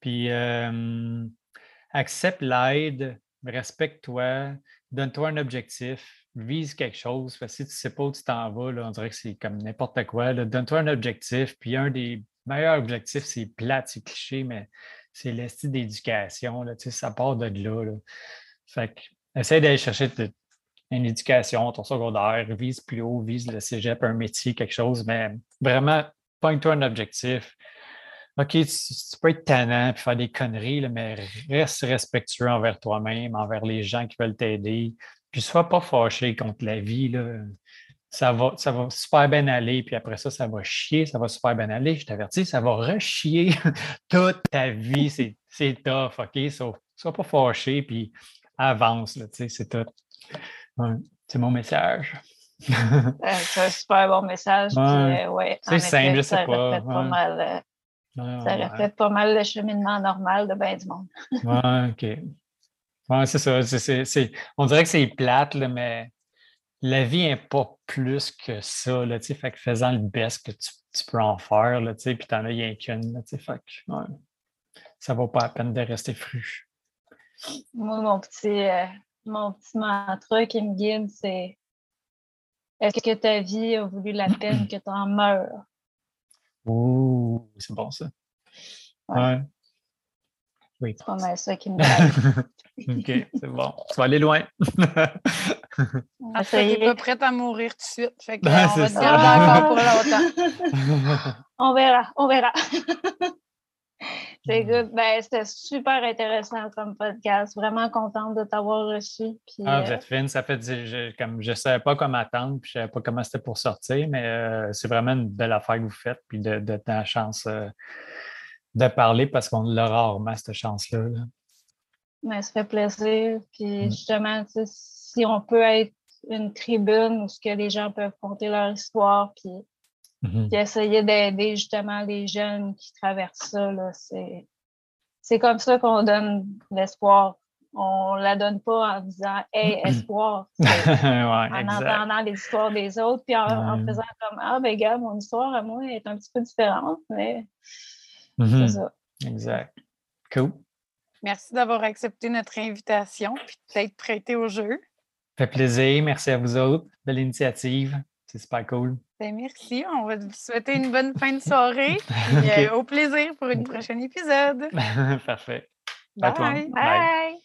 Puis euh, accepte l'aide, respecte-toi, donne-toi un objectif vise quelque chose. Si tu ne sais pas où tu t'en vas, là, on dirait que c'est comme n'importe quoi. Donne-toi un objectif. Puis un des meilleurs objectifs, c'est plate, c'est cliché, mais c'est l'estime d'éducation. Ça part de là. là. Fait que, essaye d'aller chercher une éducation, ton secondaire, vise plus haut, vise le cégep, un métier, quelque chose, mais vraiment, pointe-toi un objectif. OK, tu, peux être tannant et faire des conneries, mais reste respectueux envers toi-même, envers les gens qui veulent t'aider. Puis sois pas fâché contre la vie. Là. Ça, va, ça va super bien aller, puis après ça, ça va chier, ça va super bien aller. Je t'avertis, ça va rechier toute ta vie. C'est tough, OK? So, sois pas fâché, puis avance, c'est tout. c'est mon message. c'est un super bon message. Ouais. c'est simple, je sais pas. pas mal, ça reflète pas mal le cheminement normal de bien du monde. ouais, OK. Ouais, c'est ça. on dirait que c'est plate, mais la vie n'est pas plus que ça. Là, fait que faisant le best que tu, peux en faire, là, puis tu en as rien qu'une. Fait que ouais, ça vaut pas la peine de rester fru. Moi, mon petit, euh, mon petit mantra qui me guide, c'est est-ce que ta vie a voulu la peine que tu en meurs? Ouh, c'est bon ça. Ouais. Oui. C'est pas mal ça qui me guide. OK, c'est bon. Tu vas aller loin. ah, tu pas prête à mourir tout de suite. Fait que, ben, on va te garder encore pour longtemps. on verra, on verra. C'est good. Ben, c'était super intéressant comme podcast. Vraiment contente de t'avoir reçu. ah, vous euh, êtes fine. Ça fait je, comme je savais pas comment attendre, puis je savais pas comment c'était pour sortir, mais euh, c'est vraiment une belle affaire que vous faites, puis de, de, la chance euh, de parler parce qu'on l'a rarement cette chance-là. Mais ça fait plaisir. Puis mm. justement, si on peut être une tribune où ce que les gens peuvent compter leur histoire, puis Mm-hmm. Puis essayer d'aider justement les jeunes qui traversent ça, c'est comme ça qu'on donne l'espoir. On ne la donne pas en disant Hey, mm-hmm. espoir. en entendant les histoires des autres, puis en, faisant comme Ah, ben gars, mon histoire à moi est un petit peu différente, mais c'est ça. Exact. Cool. Merci d'avoir accepté notre invitation puis d'être prêté au jeu. Ça fait plaisir. Merci à vous autres. Belle initiative. C'est super cool. Ben, merci. On va vous souhaiter une bonne fin de soirée. Et, euh, au plaisir pour une prochaine épisode. Parfait. Bye. Bye.